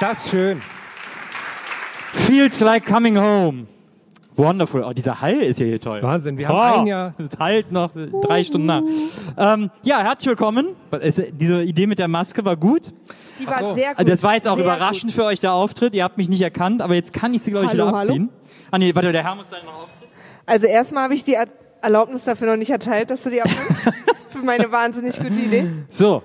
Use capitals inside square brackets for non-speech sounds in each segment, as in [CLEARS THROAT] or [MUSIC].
ist das schön. Feels like coming home. Wonderful. Oh, dieser Hall ist ja hier toll. Wahnsinn, wir haben oh, ein Jahr. Es halt noch drei Stunden nach. Ähm, ja, herzlich willkommen. Es- Diese Idee mit der Maske war gut. Die war so. sehr gut. Das war jetzt auch sehr überraschend für euch der Auftritt. Ihr habt mich nicht erkannt, aber jetzt kann ich sie, glaube ich, Hallo, wieder hallo? abziehen. Ah nee, warte, der Herr muss dann noch aufziehen. Gut. Also erstmal habe ich die Er- Erlaubnis dafür noch nicht erteilt, dass du die abnimmst. [LAUGHS] Für meine wahnsinnig gute Idee. So,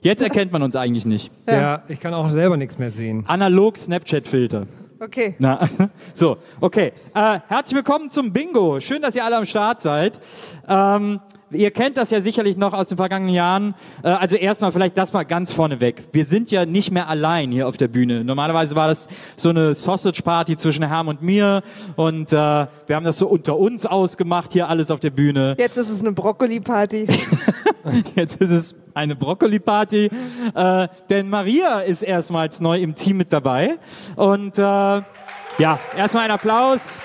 jetzt erkennt man uns eigentlich nicht. Ja. ich kann auch selber nichts mehr sehen. Analog Snapchat-Filter. Okay. Na, [LAUGHS] so, okay. Äh, herzlich willkommen zum Bingo. Schön, dass ihr alle am Start seid. Ähm, ihr kennt das ja sicherlich noch aus den vergangenen Jahren. Äh, also erstmal vielleicht das mal ganz vorneweg. Wir sind ja nicht mehr allein hier auf der Bühne. Normalerweise war das so eine Sausage-Party zwischen Herm und mir und äh, wir haben das so unter uns ausgemacht, hier alles auf der Bühne. Jetzt ist es eine Brokkoli-Party. [LAUGHS] Jetzt ist es eine Brokkoli-Party, äh, denn Maria ist erstmals neu im Team mit dabei. Und äh, ja, erstmal ein Applaus.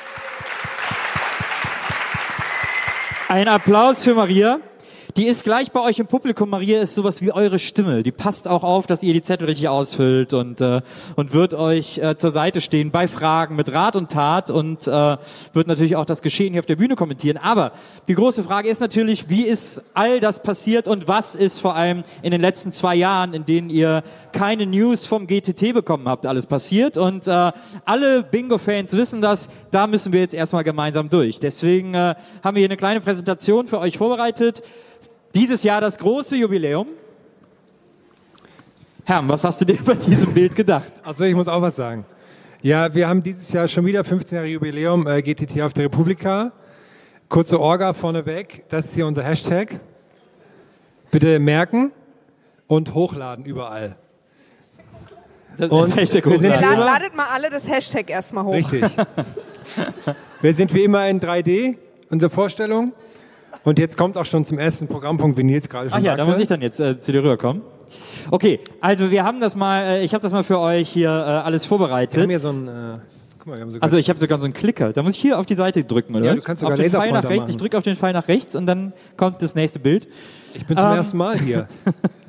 Ein Applaus für Maria. Die ist gleich bei euch im Publikum. Maria ist sowas wie eure Stimme. Die passt auch auf, dass ihr die Zettel richtig ausfüllt und, äh, und wird euch äh, zur Seite stehen bei Fragen mit Rat und Tat und äh, wird natürlich auch das Geschehen hier auf der Bühne kommentieren. Aber die große Frage ist natürlich, wie ist all das passiert und was ist vor allem in den letzten zwei Jahren, in denen ihr keine News vom GTT bekommen habt, alles passiert? Und äh, alle Bingo-Fans wissen das. Da müssen wir jetzt erstmal gemeinsam durch. Deswegen äh, haben wir hier eine kleine Präsentation für euch vorbereitet. Dieses Jahr das große Jubiläum. Herr, was hast du dir bei diesem Bild gedacht? Also ich muss auch was sagen. Ja, wir haben dieses Jahr schon wieder 15 Jahre Jubiläum äh, GTT auf der Republika. Kurze Orga vorneweg. Das ist hier unser Hashtag. Bitte merken und hochladen überall. Das Und ist Hashtag wir sind hochladen. Ja. La ladet mal alle das Hashtag erstmal hoch. Richtig. [LAUGHS] wir sind wie immer in 3D, unsere Vorstellung. Und jetzt kommt auch schon zum ersten Programmpunkt, wie Nils gerade schon Ach ja, sagte. da muss ich dann jetzt äh, zu dir rüberkommen. Okay, also wir haben das mal, äh, ich habe das mal für euch hier äh, alles Wir haben vorbereitet. hier so ein, äh, guck mal, wir haben sogar Also ich habe sogar so einen Klicker. Da muss ich hier auf die Seite drücken, oder? Ja, du kannst sogar auf den Pfeil nach rechts. machen. Ich drücke auf den Pfeil nach rechts und dann kommt das nächste Bild. ich bin zum ähm, ersten Mal hier. [LAUGHS]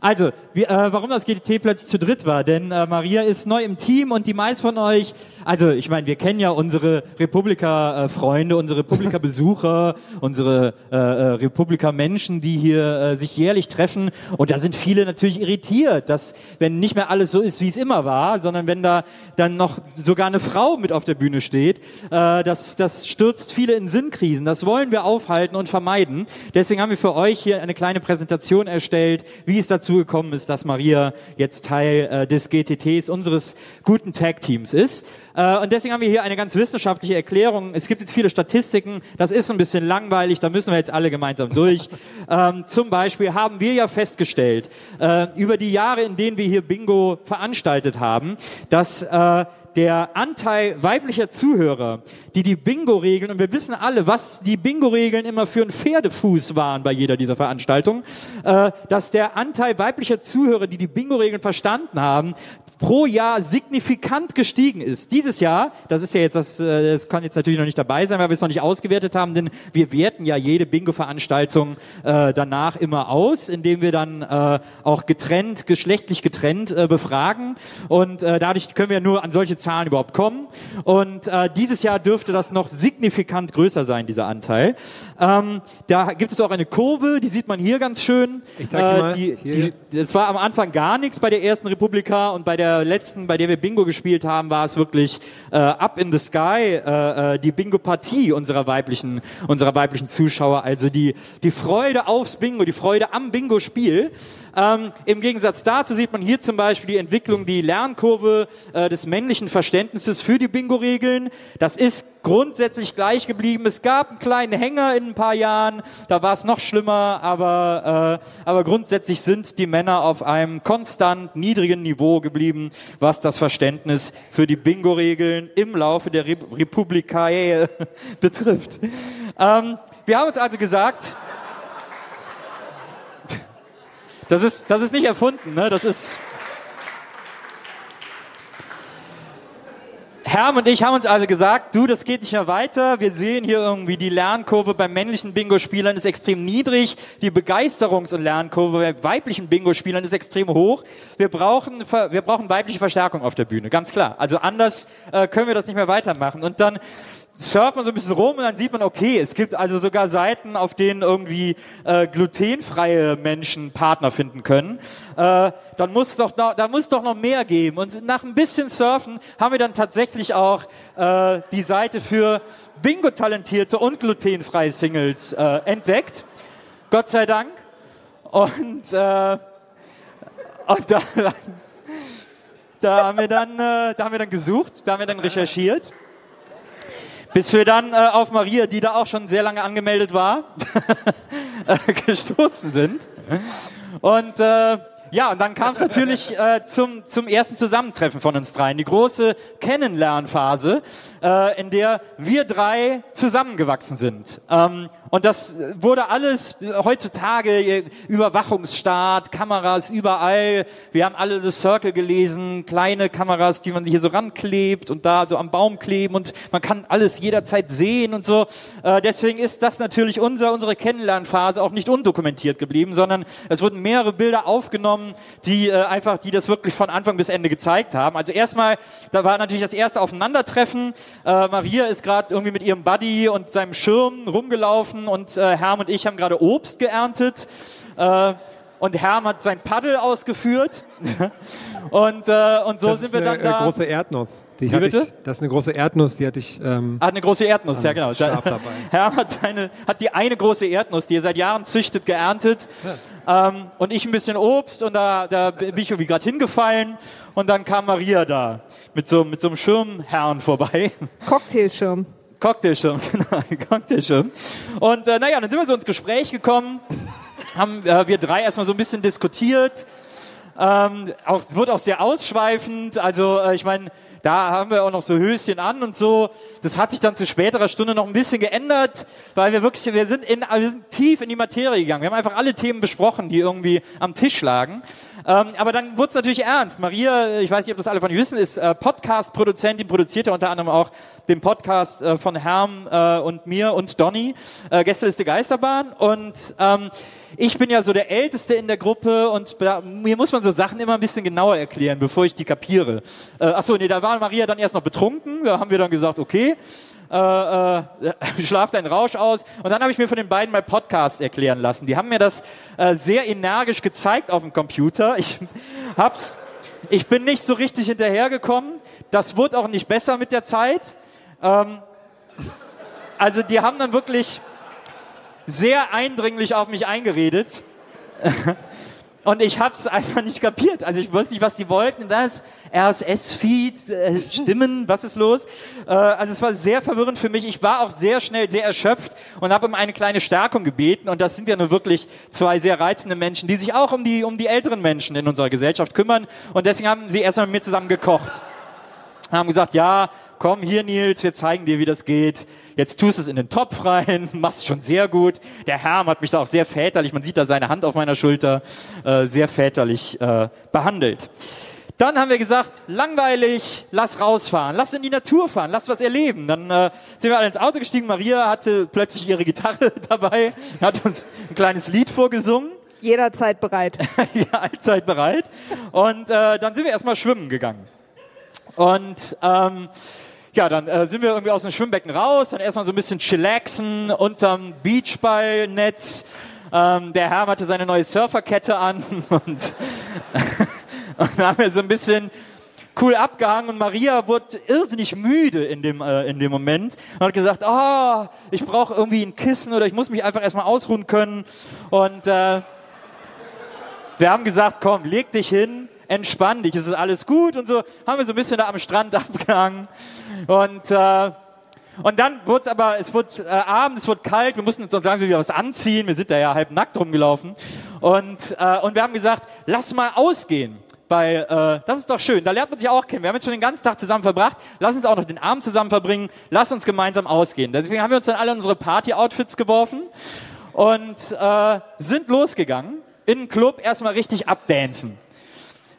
Also, wir, äh, warum das GTT plötzlich zu dritt war, denn äh, Maria ist neu im Team und die meisten von euch, also ich meine, wir kennen ja unsere Republika-Freunde, unsere Republika-Besucher, [LAUGHS] unsere äh, äh, Republika-Menschen, die hier äh, sich jährlich treffen und da sind viele natürlich irritiert, dass wenn nicht mehr alles so ist, wie es immer war, sondern wenn da dann noch sogar eine Frau mit auf der Bühne steht, äh, das, das stürzt viele in Sinnkrisen. Das wollen wir aufhalten und vermeiden. Deswegen haben wir für euch hier eine kleine Präsentation erstellt, wie es dazu gekommen ist, dass Maria jetzt Teil äh, des GTTs, unseres guten Tag-Teams ist. Äh, und deswegen haben wir hier eine ganz wissenschaftliche Erklärung. Es gibt jetzt viele Statistiken, das ist ein bisschen langweilig, da müssen wir jetzt alle gemeinsam durch. [LAUGHS] ähm, zum Beispiel haben wir ja festgestellt, äh, über die Jahre, in denen wir hier Bingo veranstaltet haben, dass äh, der Anteil weiblicher Zuhörer, die die Bingo-Regeln, und wir wissen alle, was die Bingo-Regeln immer für einen Pferdefuß waren bei jeder dieser Veranstaltungen, äh, dass der Anteil weiblicher Zuhörer, die die Bingo-Regeln verstanden haben, pro Jahr signifikant gestiegen ist. Dieses Jahr, das ist ja jetzt, das, äh, das kann jetzt natürlich noch nicht dabei sein, weil wir es noch nicht ausgewertet haben, denn wir werten ja jede Bingo-Veranstaltung äh, danach immer aus, indem wir dann äh, auch getrennt, geschlechtlich getrennt äh, befragen und äh, dadurch können wir nur an solche Zahlen überhaupt kommen und äh, dieses Jahr dürfte das noch signifikant größer sein, dieser Anteil. Ähm, da gibt es auch eine Kurve, die sieht man hier ganz schön. Ich zeig dir mal. die, Hier. die, es war am Anfang gar nichts bei der ersten Republika und bei der letzten, bei der wir Bingo gespielt haben, war es wirklich äh, up in the sky, äh, äh, die Bingo-Partie unserer weiblichen, unserer weiblichen Zuschauer. Also die, die Freude aufs Bingo, die Freude am Bingo-Spiel. Ähm, Im Gegensatz dazu sieht man hier zum Beispiel die Entwicklung, die Lernkurve äh, des männlichen Verständnisses für die Bingo-Regeln. Das ist grundsätzlich gleich geblieben. Es gab einen kleinen Hänger in ein paar Jahren, da war es noch schlimmer, aber, äh, aber grundsätzlich sind die Männer auf einem konstant niedrigen Niveau geblieben, was das Verständnis für die Bingo-Regeln im Laufe der Re Republikae [LAUGHS] betrifft. Ähm, wir haben uns also gesagt, das ist, das ist nicht erfunden, ne? das ist... Herm und ich haben uns also gesagt, du, das geht nicht mehr weiter. Wir sehen hier irgendwie, die Lernkurve bei männlichen Bingo-Spielern ist extrem niedrig. Die Begeisterungs- und Lernkurve bei weiblichen Bingo-Spielern ist extrem hoch. Wir brauchen, wir brauchen weibliche Verstärkung auf der Bühne, ganz klar. Also anders äh, können wir das nicht mehr weitermachen. Und dann surft man so ein bisschen rum und dann sieht man, okay, es gibt also sogar Seiten, auf denen irgendwie äh, glutenfreie Menschen Partner finden können. Äh, dann muss doch noch, da muss doch noch mehr geben. Und nach ein bisschen Surfen haben wir dann tatsächlich auch äh, die Seite für Bingo-talentierte und glutenfreie Singles äh, entdeckt. Gott sei Dank. Und, äh, und da, da haben wir dann, äh, da haben wir dann gesucht, da haben wir dann recherchiert. Bis wir dann äh, auf Maria, die da auch schon sehr lange angemeldet war, [LAUGHS] äh, gestoßen sind. Und äh, ja, und dann kam es natürlich äh, zum, zum ersten Zusammentreffen von uns dreien. Die große Kennenlernphase, äh, in der wir drei zusammengewachsen sind. Ähm, und das wurde alles heutzutage Überwachungsstaat, Kameras überall. Wir haben alle The Circle gelesen, kleine Kameras, die man hier so ranklebt und da so am Baum kleben und man kann alles jederzeit sehen und so. Äh, deswegen ist das natürlich unser, unsere Kennenlernphase auch nicht undokumentiert geblieben, sondern es wurden mehrere Bilder aufgenommen, die äh, einfach, die das wirklich von Anfang bis Ende gezeigt haben. Also erstmal, da war natürlich das erste Aufeinandertreffen. Äh, Maria ist gerade irgendwie mit ihrem Buddy und seinem Schirm rumgelaufen und äh, Herm und ich haben gerade Obst geerntet. Äh, und Herm hat sein Paddel ausgeführt. [LAUGHS] und, äh, und so das sind wir dann da. Eine große Erdnuss. Die Wie bitte? Ich, das ist eine große Erdnuss, die hatte ich. Ähm, hat eine große Erdnuss, ja genau. Stab dabei. [LAUGHS] Herm hat, seine, hat die eine große Erdnuss, die er seit Jahren züchtet, geerntet. Ja. Ähm, und ich ein bisschen Obst und da, da bin ich irgendwie gerade hingefallen. Und dann kam Maria da mit so, mit so einem Schirmherrn vorbei. Cocktailschirm. Cocktailschirm, [LAUGHS] genau, Cocktailschirm. Und äh, naja, dann sind wir so ins Gespräch gekommen, haben äh, wir drei erstmal so ein bisschen diskutiert. Ähm, auch, es wurde auch sehr ausschweifend. Also äh, ich meine, da haben wir auch noch so Höschen an und so. Das hat sich dann zu späterer Stunde noch ein bisschen geändert, weil wir wirklich, wir sind, in, wir sind tief in die Materie gegangen. Wir haben einfach alle Themen besprochen, die irgendwie am Tisch lagen. Ähm, aber dann wurde es natürlich ernst. Maria, ich weiß nicht, ob das alle von euch wissen, ist äh, Podcast-Produzentin, produziert ja unter anderem auch den Podcast äh, von Herm äh, und mir und Donny, äh, Gästeliste Geisterbahn. Und ähm, ich bin ja so der Älteste in der Gruppe und mir muss man so Sachen immer ein bisschen genauer erklären, bevor ich die kapiere. Äh, achso, nee, da war Maria dann erst noch betrunken. Da haben wir dann gesagt, okay, äh, äh, [LAUGHS] schlaf deinen Rausch aus. Und dann habe ich mir von den beiden mal Podcast erklären lassen. Die haben mir das äh, sehr energisch gezeigt auf dem Computer. Ich [LAUGHS] hab's, ich bin nicht so richtig hinterhergekommen. Das wurde auch nicht besser mit der Zeit. Ähm, also die haben dann wirklich sehr eindringlich auf mich eingeredet. [LAUGHS] Und ich habe es einfach nicht kapiert. Also ich wusste nicht, was die wollten. Das RSS-Feed, äh, Stimmen, was ist los? Äh, also es war sehr verwirrend für mich. Ich war auch sehr schnell sehr erschöpft und habe um eine kleine Stärkung gebeten. Und das sind ja nur wirklich zwei sehr reizende Menschen, die sich auch um die, um die älteren Menschen in unserer Gesellschaft kümmern. Und deswegen haben sie erstmal mit mir zusammen gekocht. Haben gesagt, ja, komm hier Nils, wir zeigen dir, wie das geht. Jetzt tust du es in den Topf rein, [LAUGHS] machst schon sehr gut. Der Herr hat mich da auch sehr väterlich, man sieht da seine Hand auf meiner Schulter, äh, sehr väterlich äh, behandelt. Dann haben wir gesagt, langweilig, lass rausfahren, lass in die Natur fahren, lass was erleben. Dann äh, sind wir alle ins Auto gestiegen. Maria hatte plötzlich ihre Gitarre [LAUGHS] dabei, hat uns ein kleines Lied vorgesungen. Jederzeit bereit. [LAUGHS] ja, allzeit bereit. Und äh, dann sind wir erstmal schwimmen gegangen. Und ähm, ja, dann äh, sind wir irgendwie aus dem Schwimmbecken raus, dann erstmal so ein bisschen chillaxen unterm Beachballnetz. Ähm, der Herr hatte seine neue Surferkette an [LAUGHS] und, [LAUGHS] und dann haben wir so ein bisschen cool abgehangen und Maria wurde irrsinnig müde in dem, äh, in dem Moment und hat gesagt, oh, ich brauche irgendwie ein Kissen oder ich muss mich einfach erstmal ausruhen können. Und äh, wir haben gesagt, komm, leg dich hin, entspann dich, es ist alles gut und so. Haben wir so ein bisschen da am Strand [LAUGHS] abgehangen und äh, und dann wurde es aber, es wurde äh, abends, es wurde kalt, wir mussten uns sagen, wir wieder was anziehen, wir sind da ja halb nackt rumgelaufen und, äh, und wir haben gesagt, lass mal ausgehen. Weil äh, das ist doch schön, da lernt man sich auch kennen. Wir haben jetzt schon den ganzen Tag zusammen verbracht, lass uns auch noch den Abend zusammen verbringen, lass uns gemeinsam ausgehen. Deswegen haben wir uns dann alle unsere Party-Outfits geworfen und äh, sind losgegangen in den Club erstmal richtig abdancen.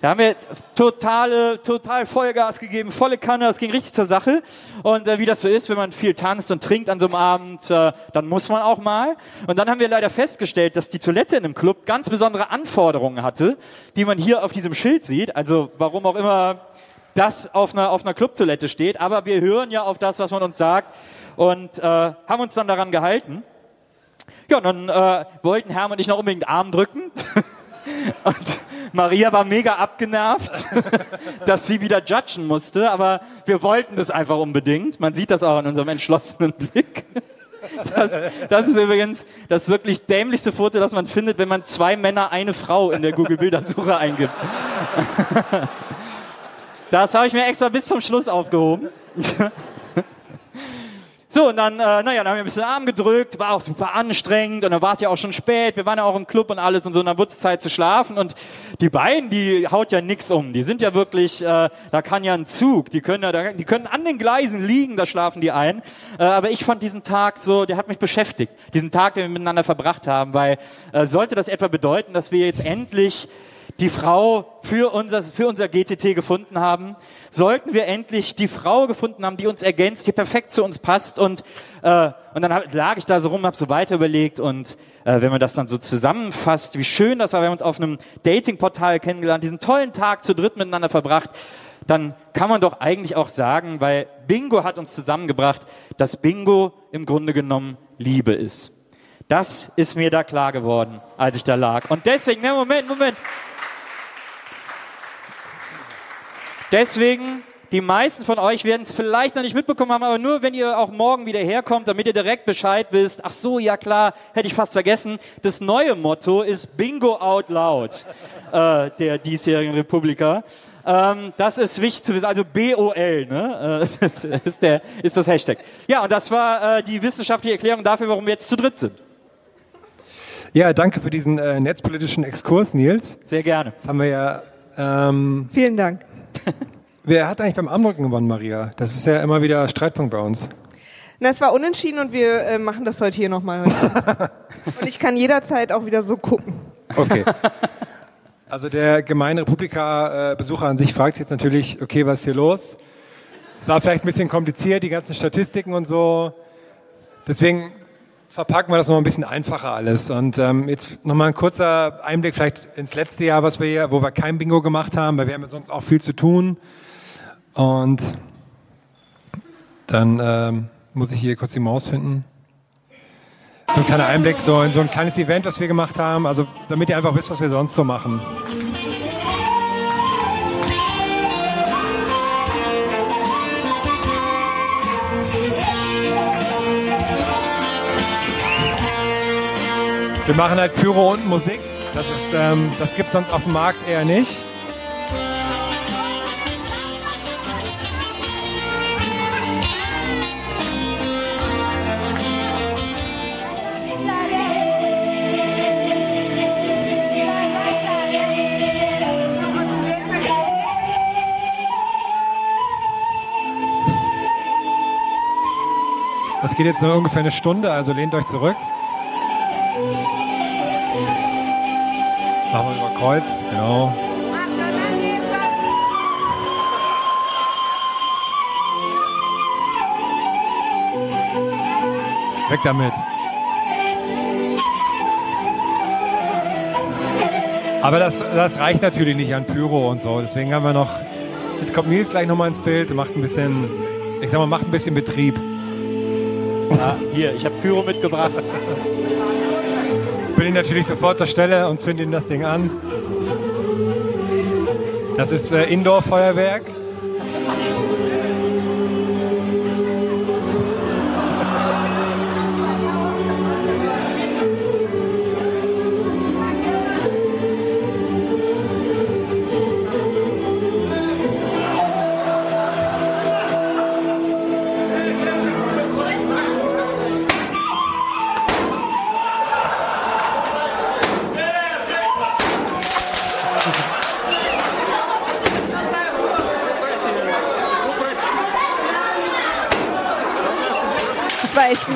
Da haben wir totale, total Vollgas gegeben, volle Kanne, es ging richtig zur Sache. Und äh, wie das so ist, wenn man viel tanzt und trinkt an so einem Abend, äh, dann muss man auch mal. Und dann haben wir leider festgestellt, dass die Toilette in einem Club ganz besondere Anforderungen hatte, die man hier auf diesem Schild sieht. Also warum auch immer das auf einer, auf einer Clubtoilette steht. Aber wir hören ja auf das, was man uns sagt und äh, haben uns dann daran gehalten. Ja, und dann äh, wollten Hermann und ich noch unbedingt Arm drücken. [LAUGHS] [LAUGHS] Und Maria war mega abgenervt, [LAUGHS] dass sie wieder judgen musste, aber wir wollten das einfach unbedingt. Man sieht das auch in unserem entschlossenen [LAUGHS] Blick. Das, das ist übrigens das wirklich dämlichste Foto, das man findet, wenn man zwei Männer, eine Frau in der Google-Bildersuche eingibt. Das habe ich mir extra bis zum Schluss aufgehoben. So, und dann, äh, naja, dann haben wir ein bisschen Arm gedrückt, war auch super anstrengend und dann war es ja auch schon spät, wir waren ja auch im Club und alles und so, und dann wurde es Zeit zu schlafen und die beiden, die haut ja nix um, die sind ja wirklich, äh, da kann ja ein Zug, die können ja, die können an den Gleisen liegen, da schlafen die ein, äh, aber ich fand diesen Tag so, der hat mich beschäftigt, diesen Tag, den wir miteinander verbracht haben, weil äh, sollte das etwa bedeuten, dass wir jetzt endlich die Frau für unser, für unser GTT gefunden haben, sollten wir endlich die Frau gefunden haben, die uns ergänzt, die perfekt zu uns passt. Und, äh, und dann hab, lag ich da so rum, habe so weiter überlegt und äh, wenn man das dann so zusammenfasst, wie schön das war, wir haben uns auf einem Datingportal kennengelernt, diesen tollen Tag zu dritt miteinander verbracht, dann kann man doch eigentlich auch sagen, weil Bingo hat uns zusammengebracht, dass Bingo im Grunde genommen Liebe ist. Das ist mir da klar geworden, als ich da lag. Und deswegen, ne, Moment, Moment. Deswegen, die meisten von euch werden es vielleicht noch nicht mitbekommen haben, aber nur wenn ihr auch morgen wieder herkommt, damit ihr direkt Bescheid wisst. Ach so, ja klar, hätte ich fast vergessen. Das neue Motto ist Bingo out loud [LAUGHS] äh, der diesjährigen Republika. Ähm, das ist wichtig zu wissen, also B-O-L, ne? Äh, [LAUGHS] das ist, der, ist das Hashtag. Ja, und das war äh, die wissenschaftliche Erklärung dafür, warum wir jetzt zu dritt sind. Ja, danke für diesen äh, netzpolitischen Exkurs, Nils. Sehr gerne. Das haben wir ja. Ähm, Vielen Dank. [LAUGHS] wer hat eigentlich beim Armdrücken gewonnen, Maria? Das ist ja immer wieder Streitpunkt bei uns. Na, es war unentschieden und wir äh, machen das heute hier nochmal. [LAUGHS] und ich kann jederzeit auch wieder so gucken. Okay. [LAUGHS] Also der gemeine Republika-Besucher an sich fragt sich jetzt natürlich, okay, was ist hier los? War vielleicht ein bisschen kompliziert, die ganzen Statistiken und so. Deswegen verpacken wir das noch ein bisschen einfacher alles. Und ähm, jetzt nochmal ein kurzer Einblick vielleicht ins letzte Jahr, was wir hier, wo wir kein Bingo gemacht haben, weil wir haben ja sonst auch viel zu tun. Und dann ähm, muss ich hier kurz die Maus finden. So ein kleiner Einblick so in so ein kleines Event, was wir gemacht haben, also damit ihr einfach wisst, was wir sonst so machen. Wir machen halt Pyro und Musik. Das, ähm, das gibt es sonst auf dem Markt eher nicht. Das geht jetzt nur ungefähr eine Stunde, also lehnt euch zurück. Kreuz, genau. Weg damit. Aber das, das reicht natürlich nicht an Pyro und so. Deswegen haben wir noch. Jetzt kommt Nils gleich nochmal ins Bild und macht ein bisschen, ich sag mal, macht ein bisschen Betrieb. Ja, hier, ich habe Pyro mitgebracht. Bin ihn natürlich sofort zur Stelle und zünde ihm das Ding an. Das ist äh, Indoor-Feuerwerk.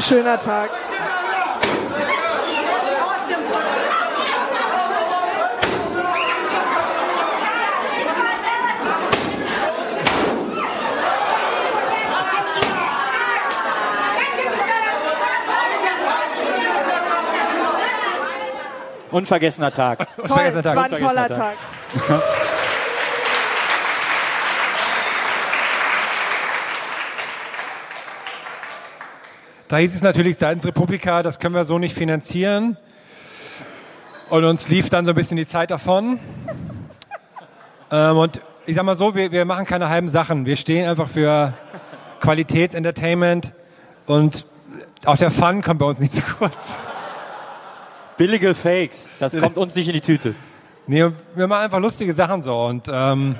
schöner Tag. Unvergessener Tag. Toll, Unvergessener Tag. war ein toller Tag. Tag. [LAUGHS] Da hieß es natürlich seitens Republika, das können wir so nicht finanzieren. Und uns lief dann so ein bisschen die Zeit davon. ähm, und ich sag mal so, wir, wir machen keine halben Sachen. Wir stehen einfach für Qualitätsentertainment und auch der Fun kommt bei uns nicht zu kurz. Billige Fakes, das kommt uns nicht in die Tüte. Nee, wir machen einfach lustige Sachen so und ähm,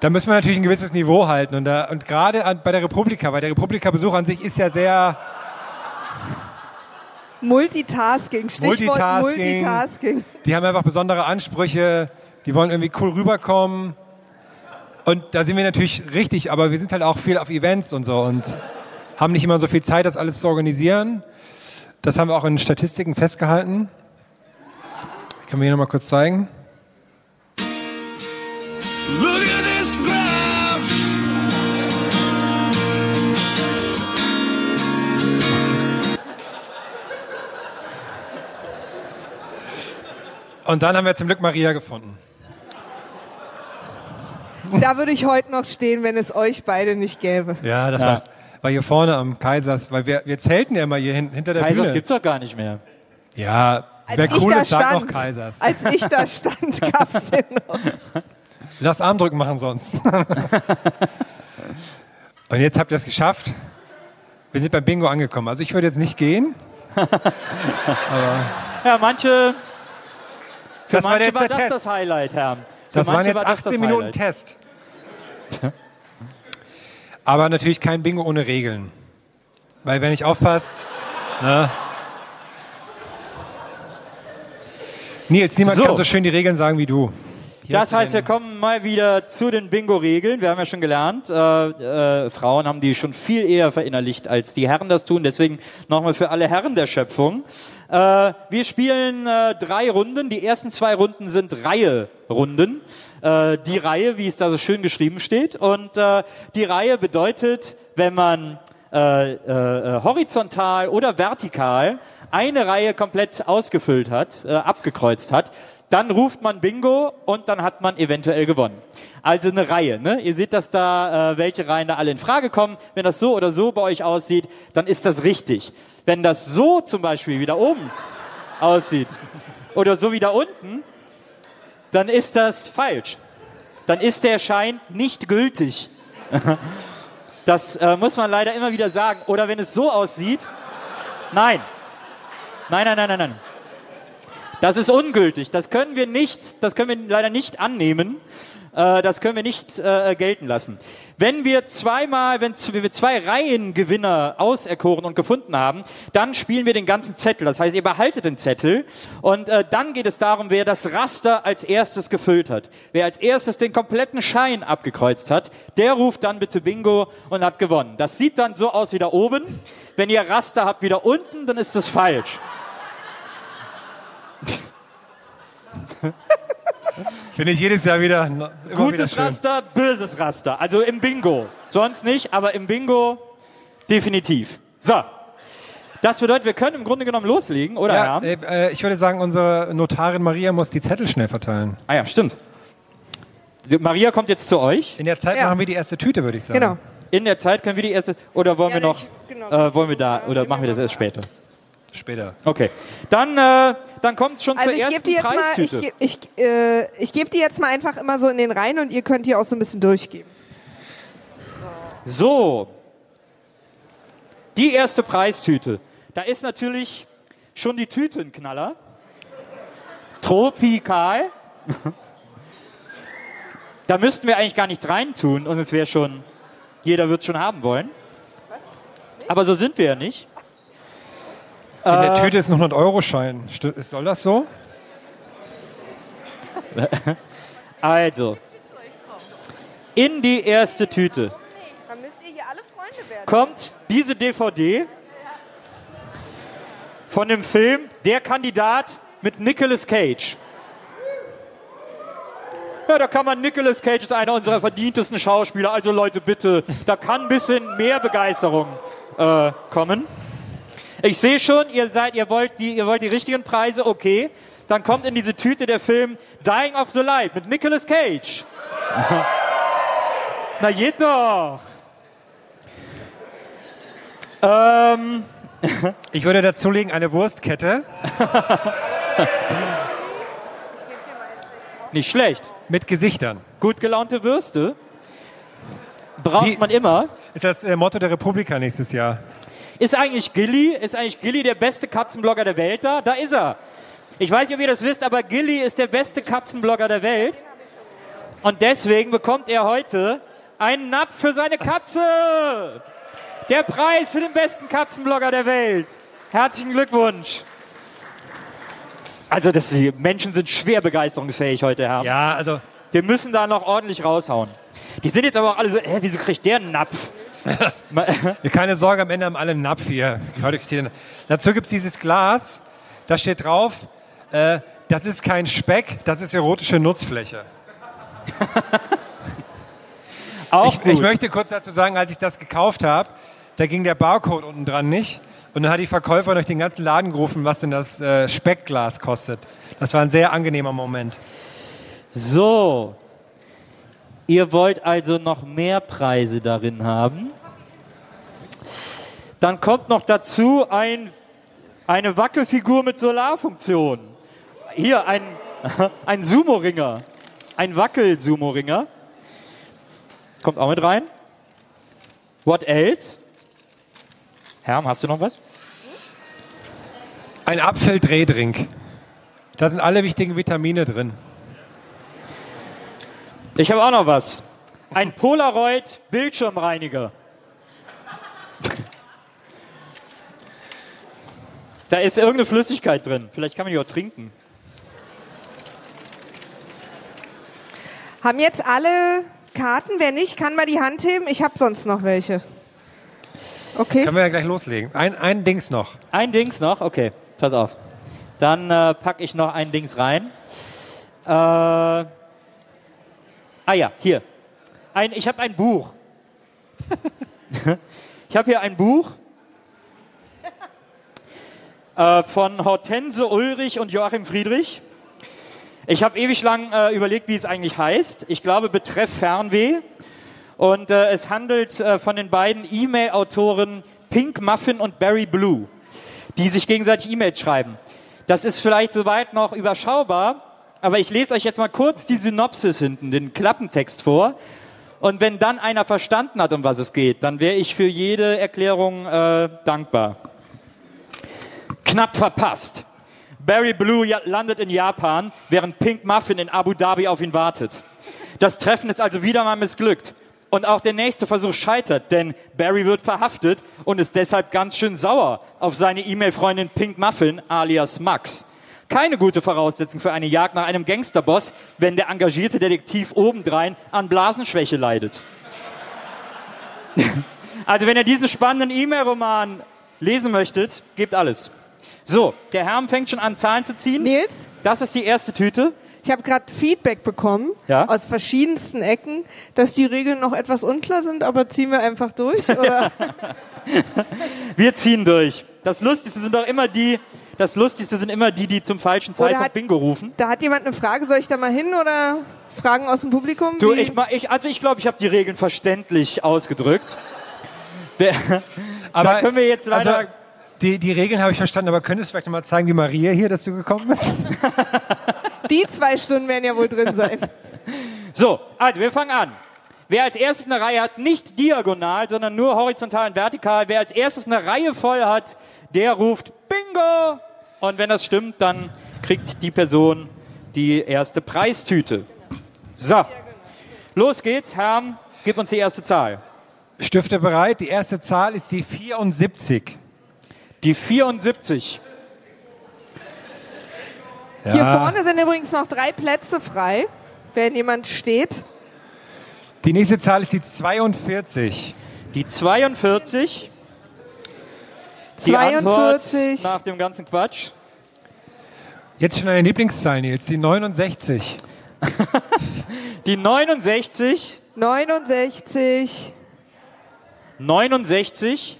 da müssen wir natürlich ein gewisses Niveau halten und, da, und gerade an- bei der Republika, weil der Republika-Besuch an sich ist ja sehr Multitasking, Stichwort Multitasking. Multitasking. Die haben einfach besondere Ansprüche, die wollen irgendwie cool rüberkommen. Und da sind wir natürlich richtig, aber wir sind halt auch viel auf Events und so und haben nicht immer so viel Zeit, das alles zu organisieren. Das haben wir auch in Statistiken festgehalten. Können wir hier nochmal kurz zeigen? Look Und dann haben wir zum Glück Maria gefunden. Da würde ich heute noch stehen, wenn es euch beide nicht gäbe. Ja, das Ja. War, war hier vorne am Kaisers, weil wir, wir zelten ja immer hier hin, hinter der Kaisers Bühne. gibt's doch gar nicht mehr. Ja, Als wer ich cool da ist, sagt noch stand, Kaisers. als ich da stand, gab es den noch. [LAUGHS] Lass Armdrücken machen sonst. [LAUGHS] Und jetzt habt ihr es geschafft. Wir sind beim Bingo angekommen. Also ich würde jetzt nicht gehen. [LAUGHS] Ja, manche. Für Das war manche jetzt war der das Test. das Highlight, Herr. Für Das waren jetzt war das 18 das Minuten Highlight. Test. Aber natürlich kein Bingo ohne Regeln. Weil wer nicht aufpasst. Ne? Nils, niemand So. kann so schön die Regeln sagen wie du. Hier Das heißt, wir kommen mal wieder zu den Bingo-Regeln. Wir haben ja schon gelernt, äh, äh, Frauen haben die schon viel eher verinnerlicht, als die Herren das tun. Deswegen nochmal für alle Herren der Schöpfung. Äh, wir spielen äh, drei Runden. Die ersten zwei Runden sind Reihe-Runden. Äh, die Reihe, wie es da so schön geschrieben steht. Und äh, die Reihe bedeutet, wenn man äh, äh, horizontal oder vertikal eine Reihe komplett ausgefüllt hat, äh, abgekreuzt hat, dann ruft man Bingo und dann hat man eventuell gewonnen. Also eine Reihe. Ne? Ihr seht, dass da äh, welche Reihen da alle in Frage kommen. Wenn das so oder so bei euch aussieht, dann ist das richtig. Wenn das so zum Beispiel wieder oben aussieht oder so wieder unten, dann ist das falsch. Dann ist der Schein nicht gültig. [LAUGHS] Das äh, muss man leider immer wieder sagen. Oder wenn es so aussieht, nein. Nein, nein, nein, nein, nein. Das ist ungültig. Das können wir nicht, das können wir leider nicht annehmen. Äh, das können wir nicht äh, gelten lassen. Wenn wir zweimal, wenn wir zwei Reihengewinner auserkoren und gefunden haben, dann spielen wir den ganzen Zettel. Das heißt, ihr behaltet den Zettel und äh, dann geht es darum, wer das Raster als erstes gefüllt hat. Wer als erstes den kompletten Schein abgekreuzt hat, der ruft dann bitte Bingo und hat gewonnen. Das sieht dann so aus wie da oben. Wenn ihr Raster habt wieder unten, dann ist das falsch. Finde ich jedes Jahr wieder. Wieder Gutes schön. Raster, böses Raster. Also im Bingo. Sonst nicht, aber im Bingo definitiv. So. Das bedeutet, wir können im Grunde genommen loslegen, oder? Ja, Herr? äh, äh, ich würde sagen, unsere Notarin Maria muss die Zettel schnell verteilen. ah ja, stimmt. Maria kommt jetzt zu euch. In der Zeit Ja. machen wir die erste Tüte, würde ich sagen. Genau. In der Zeit können wir die erste, oder wollen Ja, wir noch, ich- genau. äh, wollen wir da, oder machen wir das erst später? Später. Okay. Dann, äh, dann kommt es schon Also zur ich ersten die jetzt mal, ich, Preistüte. ich, äh, ich gebe die jetzt mal einfach immer so in den Reihen und ihr könnt die auch so ein bisschen durchgeben. So. Die erste Preistüte. Da ist natürlich schon die Tüte ein Knaller. Tropikal. da müssten wir eigentlich gar nichts reintun und es wäre schon, jeder wird schon haben wollen. Aber so sind wir ja nicht. In der Äh, Tüte ist ein 100-Euro-Schein. Sti- Soll das so? [LAUGHS] Also, in die erste Tüte kommt diese DVD von dem Film Der Kandidat mit Nicolas Cage. Ja, da kann man, Nicolas Cage ist einer unserer verdientesten Schauspieler, also Leute, bitte, da kann ein bisschen mehr Begeisterung äh, kommen. Ich sehe schon, ihr seid, ihr wollt die, ihr wollt die richtigen Preise, okay. Dann kommt in diese Tüte der Film Dying of the Light mit Nicolas Cage. [LAUGHS] Na geht doch. Ähm, [LAUGHS] Ich würde dazulegen eine Wurstkette [LAUGHS] nicht schlecht. mit Gesichtern. Gut gelaunte Würste braucht Wie- man immer. Ist das äh, Motto der Republika nächstes Jahr. Ist eigentlich Gilly, ist eigentlich Gilly der beste Katzenblogger der Welt da? Da ist er. Ich weiß nicht, ob ihr das wisst, aber Gilly ist der beste Katzenblogger der Welt. Und deswegen bekommt er heute einen Napf für seine Katze. Der Preis für den besten Katzenblogger der Welt. Herzlichen Glückwunsch. Also, das, die Menschen sind schwer begeisterungsfähig heute, Herr. Ja, also Wir müssen da noch ordentlich raushauen. Die sind jetzt aber auch alle so, hä, wieso kriegt der einen Napf? [LAUGHS] keine Sorge, am Ende haben alle einen Napf hier. Dazu gibt es dieses Glas, da steht drauf, äh, das ist kein Speck, das ist erotische Nutzfläche. [LAUGHS] Auch Ich, gut. ich möchte kurz dazu sagen, als ich das gekauft habe, da ging der Barcode unten dran nicht. Und dann hat die Verkäuferin durch den ganzen Laden gerufen, was denn das äh, Speckglas kostet. Das war ein sehr angenehmer Moment. So. Ihr wollt also noch mehr Preise darin haben. Dann kommt noch dazu ein, eine Wackelfigur mit Solarfunktion. Hier ein, [LAUGHS] ein Sumo-Ringer. Ein Wackel-Sumo-Ringer. Kommt auch mit rein. What else? Herm, hast du noch was? Ein Apfeldrehdrink. Da sind alle wichtigen Vitamine drin. Ich habe auch noch was. Ein Polaroid-Bildschirmreiniger. [LAUGHS] Da ist irgendeine Flüssigkeit drin. Vielleicht kann man die auch trinken. Haben jetzt alle Karten? Wer nicht, kann mal die Hand heben. Ich habe sonst noch welche. Okay. Können wir ja gleich loslegen. Ein, ein Dings noch. Ein Dings noch? Okay, pass auf. Dann äh, packe ich noch ein Dings rein. Äh, ah ja, hier. Ein, ich habe ein Buch. [LAUGHS] ich habe hier ein Buch äh, von Hortense Ulrich und Joachim Friedrich. Ich habe ewig lang äh, überlegt, wie es eigentlich heißt. Ich glaube, betreff Fernweh. Und äh, es handelt äh, von den beiden E-Mail-Autoren Pink Muffin und Barry Blue, die sich gegenseitig E-Mails schreiben. Das ist vielleicht soweit noch überschaubar, aber ich lese euch jetzt mal kurz die Synopsis hinten, den Klappentext vor. Und wenn dann einer verstanden hat, um was es geht, dann wäre ich für jede Erklärung äh, dankbar. Knapp verpasst. Barry Blue landet in Japan, während Pink Muffin in Abu Dhabi auf ihn wartet. Das Treffen ist also wieder mal missglückt. Und auch der nächste Versuch scheitert, denn Barry wird verhaftet und ist deshalb ganz schön sauer auf seine E-Mail-Freundin Pink Muffin alias Max. Keine gute Voraussetzung für eine Jagd nach einem Gangsterboss, wenn der engagierte Detektiv obendrein an Blasenschwäche leidet. [LAUGHS] Also wenn ihr diesen spannenden E-Mail-Roman lesen möchtet, gebt alles. So, der Herr fängt schon an, Zahlen zu ziehen. Nils, Das ist die erste Tüte. ich habe gerade Feedback bekommen Ja? aus verschiedensten Ecken, dass die Regeln noch etwas unklar sind, aber ziehen wir einfach durch. Oder? [LAUGHS] Wir ziehen durch. Das Lustigste sind doch immer die, das Lustigste sind immer die, die zum falschen Zeitpunkt hat- Bingo rufen. da hat jemand eine Frage, soll ich da mal hin oder Fragen aus dem Publikum? Du, ich, ich, also ich glaube, ich habe die Regeln verständlich ausgedrückt. Der, da können wir jetzt leider. Also, die, die Regeln habe ich verstanden, aber könntest du vielleicht noch mal zeigen, wie Maria hier dazu gekommen ist? [LAUGHS] die zwei Stunden werden ja wohl drin sein. [LAUGHS] so, also wir fangen an. Wer als erstes eine Reihe hat, nicht diagonal, sondern nur horizontal und vertikal, wer als erstes eine Reihe voll hat, der ruft Bingo! Und wenn das stimmt, dann kriegt die Person die erste Preistüte. So, los geht's. Herr, gib uns die erste Zahl. Stifte bereit. Die erste Zahl ist die 74. Die 74. Hier vorne sind übrigens noch drei Plätze frei, wenn jemand steht. Die nächste Zahl ist die 42. Die 42. Die Antwort 42. nach dem ganzen Quatsch. Jetzt schon deine Lieblingszahl, Nils. Die 69. [LAUGHS] Die 69. 69. 69.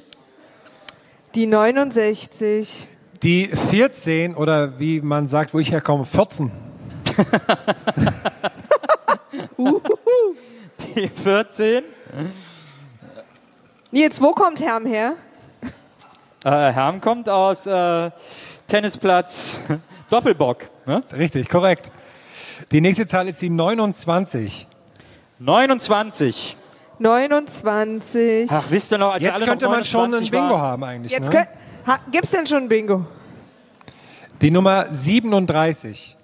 Die 69. Die 14 oder wie man sagt, wo ich herkomme, 14. [LAUGHS] Die 14. Nils, wo kommt Herm her? Äh, Herm kommt aus äh, Tennisplatz [LAUGHS] Doppelbock. Ne? Richtig, korrekt. Die nächste Zahl ist die 29. 29. 29. Ach, wisst ihr noch, als Jetzt alle könnte noch man schon ein 29 Bingo waren? haben eigentlich. Jetzt ne? ha, gibt's denn schon ein Bingo? Die Nummer 37.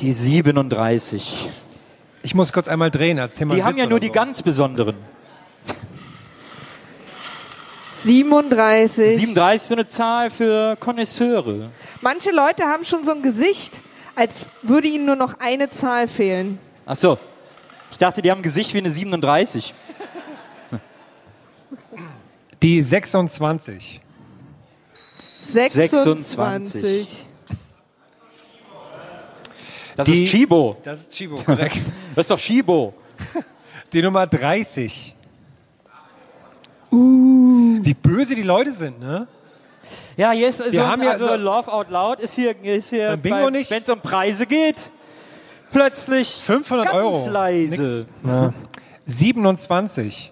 Die 37. Ich muss kurz einmal drehen. Erzähl mal Die haben Witz ja nur oder die so. ganz besonderen. 37. 37 ist so eine Zahl für Konnoisseure. Manche Leute haben schon so ein Gesicht, als würde ihnen nur noch eine Zahl fehlen. Ach so. Ich dachte, die haben ein Gesicht wie eine 37. Die 26. 26. Das Die- ist Chibo. Das ist Chibo, korrekt. [LAUGHS] Das ist doch Chibo. Die Nummer 30. Wie böse die Leute sind, ne? Ja, hier ist so, haben ja also so- Love Out Loud ist hier, ist hier Beim Bingo nicht? wenn es um Preise geht, plötzlich 500 ganz Euro. leise. Ja. 27.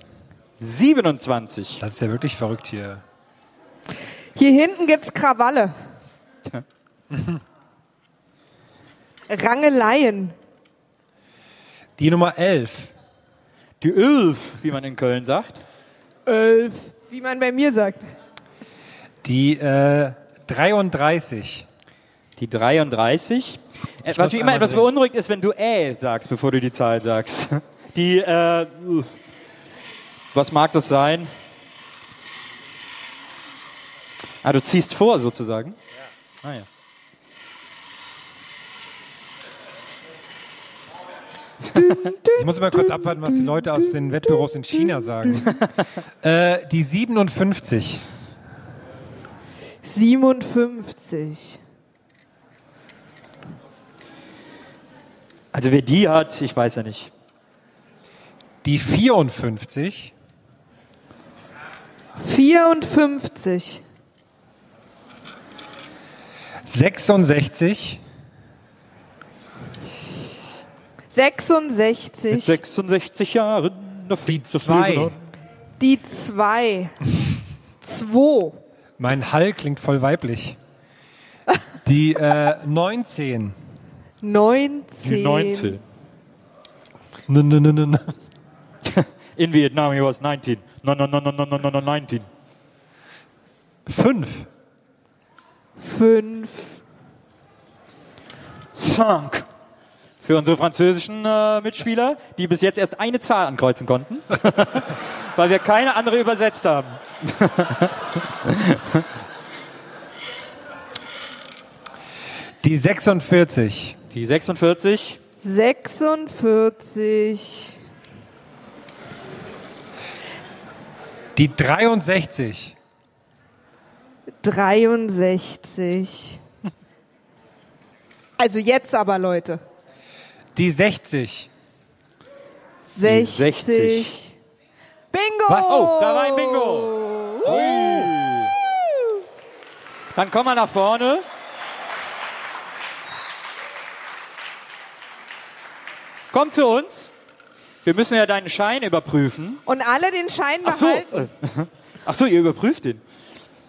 27. Das ist ja wirklich verrückt hier. Hier hinten gibt's Krawalle. [LAUGHS] Rangeleien. Die Nummer 11. Die Ölf, wie man in Köln sagt. Elf. Wie man bei mir sagt. Die äh, 33. Die 33. Äh, Was mich immer etwas beunruhigt ist, wenn du äh sagst, bevor du die Zahl sagst. [LAUGHS] Die, äh, was mag das sein? Ah, du ziehst vor sozusagen? Ah ja. Ich muss mal kurz abwarten, was die Leute aus den Wettbüros in China sagen. äh, die 57. 57. Also wer die hat, ich weiß ja nicht. Die 54. 54. 66. 66. Mit 66 Jahren. da Die fliegt das Leben 2. an. Die 2. 2. Mein Hall klingt voll weiblich. Die äh, 19. 19. Die 19. N -n -n -n -n. In Vietnam, he was 19. No, no, no, no, no, no, no, no, 19. 5. 5. Cinq. Für unsere französischen äh, Mitspieler, die bis jetzt erst eine Zahl ankreuzen konnten, [LAUGHS] weil wir keine andere übersetzt haben. [LAUGHS] Die 46. Die 46. 46. Die 63. 63. Also jetzt aber, Leute. Die 60. 60. 60. Bingo! Was? Oh, da war ein Bingo. Ui. Dann komm mal nach vorne. Komm zu uns. Wir müssen ja deinen Schein überprüfen. Und alle den Schein Ach so. behalten. äh, [LAUGHS] Ach so, ihr überprüft den.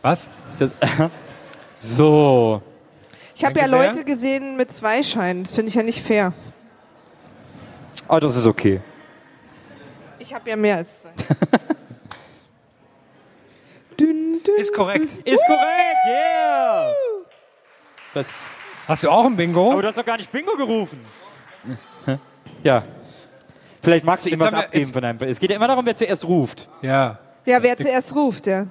Was? Das, [LAUGHS] so. Ich habe ja. Leute gesehen mit zwei Scheinen. Das finde ich ja nicht fair. Oh, das ist okay. Ich habe ja mehr als zwei. [LAUGHS] dün, dün. Ist korrekt. Ist korrekt, yeah! Das, Hast du auch ein Bingo? aber du hast doch gar nicht Bingo gerufen. [LAUGHS] Ja. Vielleicht magst du ihm Jetzt was wir- abgeben von deinem. Es geht ja immer darum, wer zuerst ruft. Ja. Ja, wer zuerst ruft, ja.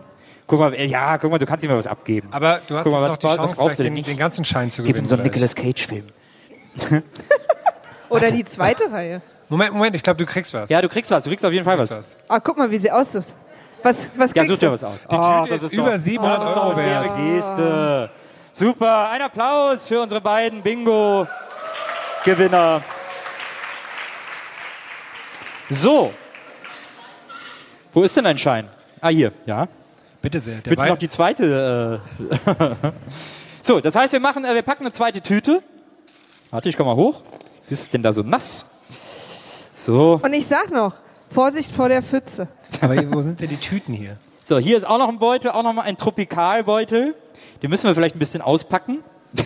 Guck mal, ja, guck mal, du kannst ihm mal was abgeben. Aber du hast Guck mal, jetzt was noch die was Chance, denn den, nicht? den ganzen Schein zu Gib gewinnen. ihm so einen. Nicolas Cage-Film. [LAUGHS] Oder die zweite Reihe. Moment, Moment, ich glaube, du kriegst was. Ja, du kriegst was, du kriegst auf jeden Fall was. was. Ah, guck mal, wie sie aussieht. Was, was Ja, such dir was aus. Die Tüte ist über 700 das ist doch Euro wert. Geste. Super, ein Applaus für unsere beiden Bingo-Gewinner. So. Wo ist denn dein Schein? Ah, hier, ja. Bitte sehr. Der Willst du noch die zweite? Äh [LAUGHS] so, das heißt, wir machen, äh, wir packen eine zweite Tüte. Warte, ich komm mal hoch. Wie ist es denn da so nass? So, Und ich sag noch, Vorsicht vor der Pfütze. Aber wo sind denn die Tüten hier? so, hier ist auch noch ein Beutel, auch noch mal ein Tropikalbeutel. Den müssen wir vielleicht ein bisschen auspacken. [LAUGHS]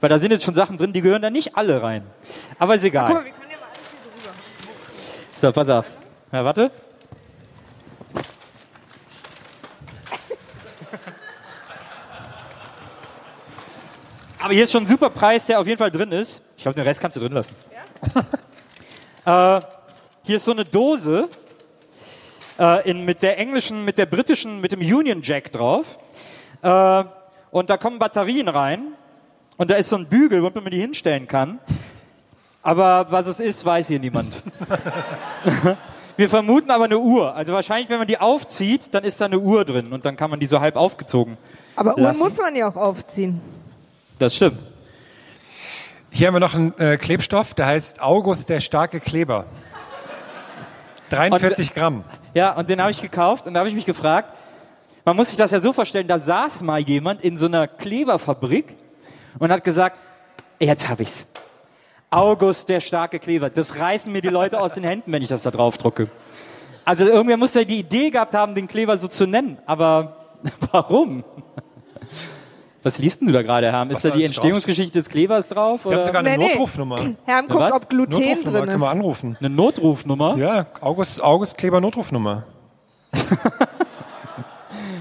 Weil da sind jetzt schon Sachen drin, die gehören da nicht alle rein. Aber ist egal. Guck mal, wir können ja mal alles hier so rüber. So, pass auf. Ja, warte. Aber hier ist schon ein super Preis, der auf jeden Fall drin ist. Ich glaube, den Rest kannst du drin lassen. [LAUGHS] äh, hier ist so eine Dose äh, in, mit der englischen, mit der britischen, mit dem Union Jack drauf. Äh, und da kommen Batterien rein. Und da ist so ein Bügel, wo man die hinstellen kann. Aber was es ist, weiß hier niemand. [LAUGHS] Wir vermuten aber eine Uhr. Also wahrscheinlich, wenn man die aufzieht, dann ist da eine Uhr drin und dann kann man die so halb aufgezogen. Aber Uhren Lassen. muss man ja auch aufziehen. Das stimmt. Hier haben wir noch einen äh, Klebstoff, der heißt August der starke Kleber. 43 Gramm. Ja, und den habe ich gekauft und da habe ich mich gefragt, man muss sich das ja so vorstellen, da saß mal jemand in so einer Kleberfabrik und hat gesagt, jetzt habe ich's. August der starke Kleber. Das reißen mir die Leute aus den Händen, wenn ich das da drauf drucke. Also irgendwer muss ja die Idee gehabt haben, den Kleber so zu nennen. Aber [LAUGHS] warum? Was liest denn du da gerade, Herr? Ist Was da die Entstehungsgeschichte des Klebers drauf? Ich habe Oder sogar eine Nee, nee. Notrufnummer. [CLEARS THROAT] Herrn guckt, was? ob Gluten Notrufnummer, drin können wir ist. anrufen. eine Notrufnummer? Ja, August, August Kleber Notrufnummer. [LAUGHS]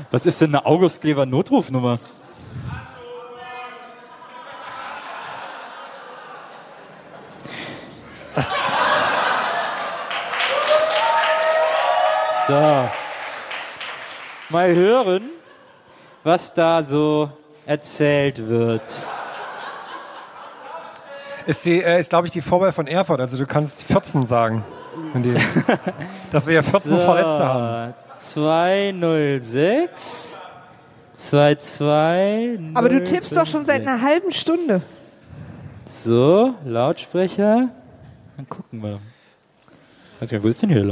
Was ist denn eine August Kleber Notrufnummer? [LAUGHS] So. Mal hören, was da so erzählt wird. Ist, die, äh, ist glaube ich, die Vorwahl von Erfurt. Also du kannst 14 sagen. Wenn die, [LAUGHS] dass wir ja 14 Verletzte haben. 206 22 Aber du tippst doch schon seit einer halben Stunde. So, Lautsprecher. Dann gucken wir. Weiß gar nicht, wo ist denn hier der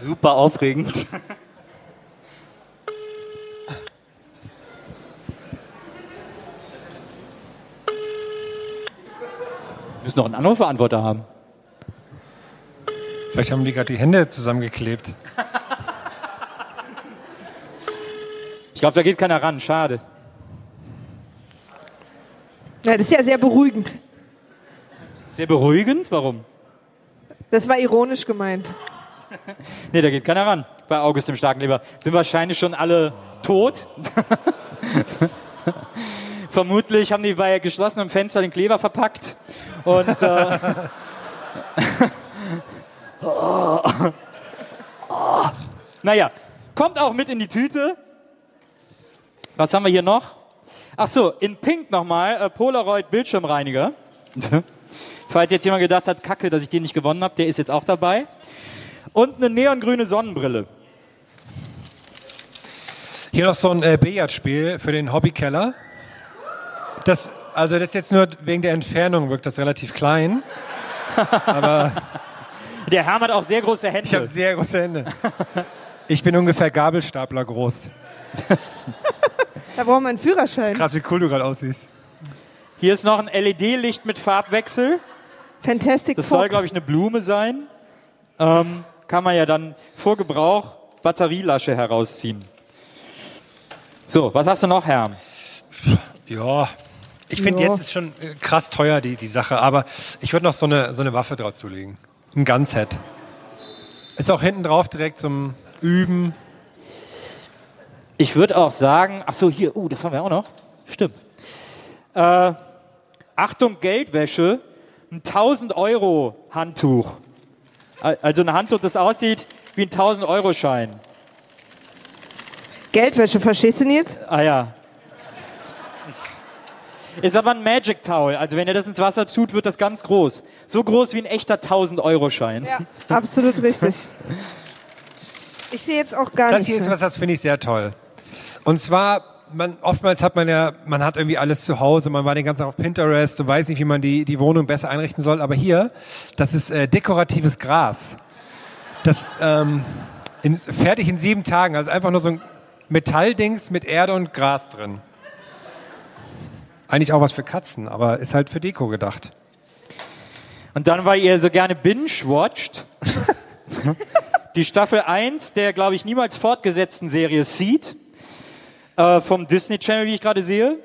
Super aufregend. Wir müssen noch einen Anrufbeantworter haben. Vielleicht haben die gerade die Hände zusammengeklebt. Ich glaube, da geht keiner ran. Schade. Ja, das ist ja sehr beruhigend. Sehr beruhigend. Warum? Das war ironisch gemeint. Nee, da geht keiner ran. Bei August dem Starkenleber. Sind wahrscheinlich schon alle tot. [LAUGHS] Vermutlich haben die bei geschlossenem Fenster den Kleber verpackt. Und äh, [LAUGHS] naja, kommt auch mit in die Tüte. Was haben wir hier noch? Ach so, in Pink nochmal, äh, Polaroid Bildschirmreiniger. [LAUGHS] Falls jetzt jemand gedacht hat, kacke, dass ich den nicht gewonnen habe, der ist jetzt auch dabei. Und eine neongrüne Sonnenbrille. Hier noch so ein äh, Billardspiel für den Hobbykeller. Das, also das jetzt nur wegen der Entfernung wirkt das relativ klein. [LAUGHS] Der Herr hat auch sehr große Hände. Ich habe sehr große Hände. Ich bin ungefähr Gabelstapler groß. [LAUGHS] Da braucht man einen Führerschein. Krass, wie cool du gerade aussiehst. Hier ist noch ein LED-Licht mit Farbwechsel. Fantastic Das soll, Fox. glaube ich, eine Blume sein. Ähm, kann man ja dann vor Gebrauch Batterielasche herausziehen. So, was hast du noch, Herr? Ja. Ich finde, Ja. jetzt ist schon äh, krass teuer die, die Sache, aber ich würde noch so eine, so eine Waffe drauf zulegen. Ein Gunset. Ist auch hinten drauf direkt zum Üben. Ich würde auch sagen, ach so, hier, uh, das haben wir auch noch. Stimmt. Äh, Achtung, Geldwäsche, ein 1000 Euro Handtuch. Al- Also ein Handtuch, das aussieht wie ein 1000 Euro Schein. Geldwäsche, verstehst du jetzt? Ah ja. Ist aber ein Magic Towel. Also wenn ihr das ins Wasser tut, wird das ganz groß. So groß wie ein echter 1000 Euro Schein. Ja, absolut richtig. [LAUGHS] Ich sehe jetzt auch gar Das nichts hier ist was, das finde ich sehr toll. Und zwar man, oftmals hat man ja, man hat irgendwie alles zu Hause, man war den ganzen Tag auf Pinterest und weiß nicht, wie man die, die Wohnung besser einrichten soll. Aber hier, das ist äh, dekoratives Gras. Das ähm, in, fertig in sieben Tagen. Also einfach nur so ein Metalldings mit Erde und Gras drin. Eigentlich auch was für Katzen, aber ist halt für Deko gedacht. Und dann, weil ihr so gerne binge-watcht, [LAUGHS] die Staffel 1 der, glaube ich, niemals fortgesetzten Serie Seed äh, vom Disney Channel, wie ich gerade sehe.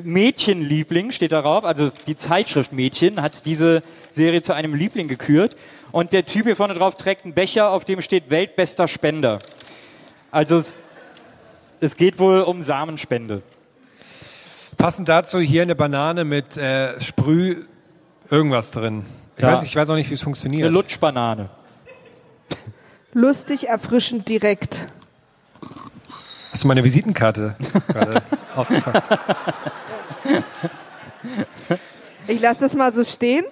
Mädchenliebling steht darauf, also die Zeitschrift Mädchen hat diese Serie zu einem Liebling gekürt. Und der Typ hier vorne drauf trägt einen Becher, auf dem steht Weltbester Spender. Also es, es geht wohl um Samenspende. Passend dazu hier eine Banane mit äh, Sprüh irgendwas drin. Ich, Ja. weiß, ich weiß auch nicht, wie es Eine funktioniert. Lutschbanane. Lustig, erfrischend, direkt. Hast du meine Visitenkarte gerade [LAUGHS] ausgepackt? Ich lasse das mal so stehen.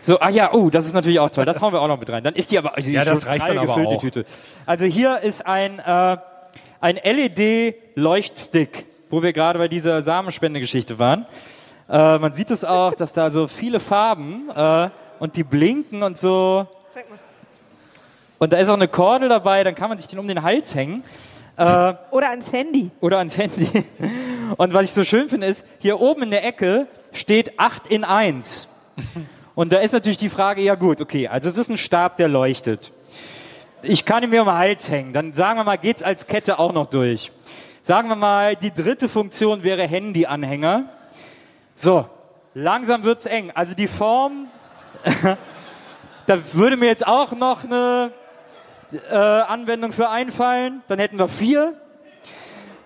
So, ah ja, oh, das ist natürlich auch toll. Das hauen wir auch noch mit rein. Dann ist die aber die Ja, das reicht dann aber die auch. Tüte. Also hier ist ein, äh, ein LED-Leuchtstick, wo wir gerade bei dieser Samenspende-Geschichte waren. Äh, man sieht es auch, dass da so viele Farben äh, und die blinken und so. Und da ist auch eine Kordel dabei, dann kann man sich den um den Hals hängen äh, Oder ans Handy. oder ans Handy. Und was ich so schön finde, ist, hier oben in der Ecke steht 8 in 1. Und da ist natürlich die Frage, ja gut, okay, also es ist ein Stab, der leuchtet. Ich kann ihn mir um den Hals hängen. Dann sagen wir mal, geht's als Kette auch noch durch. Sagen wir mal, die dritte Funktion wäre Handyanhänger. So, langsam wird's eng. Also die Form, [LAUGHS] da würde mir jetzt auch noch eine äh, Anwendung für einfallen. Dann hätten wir vier.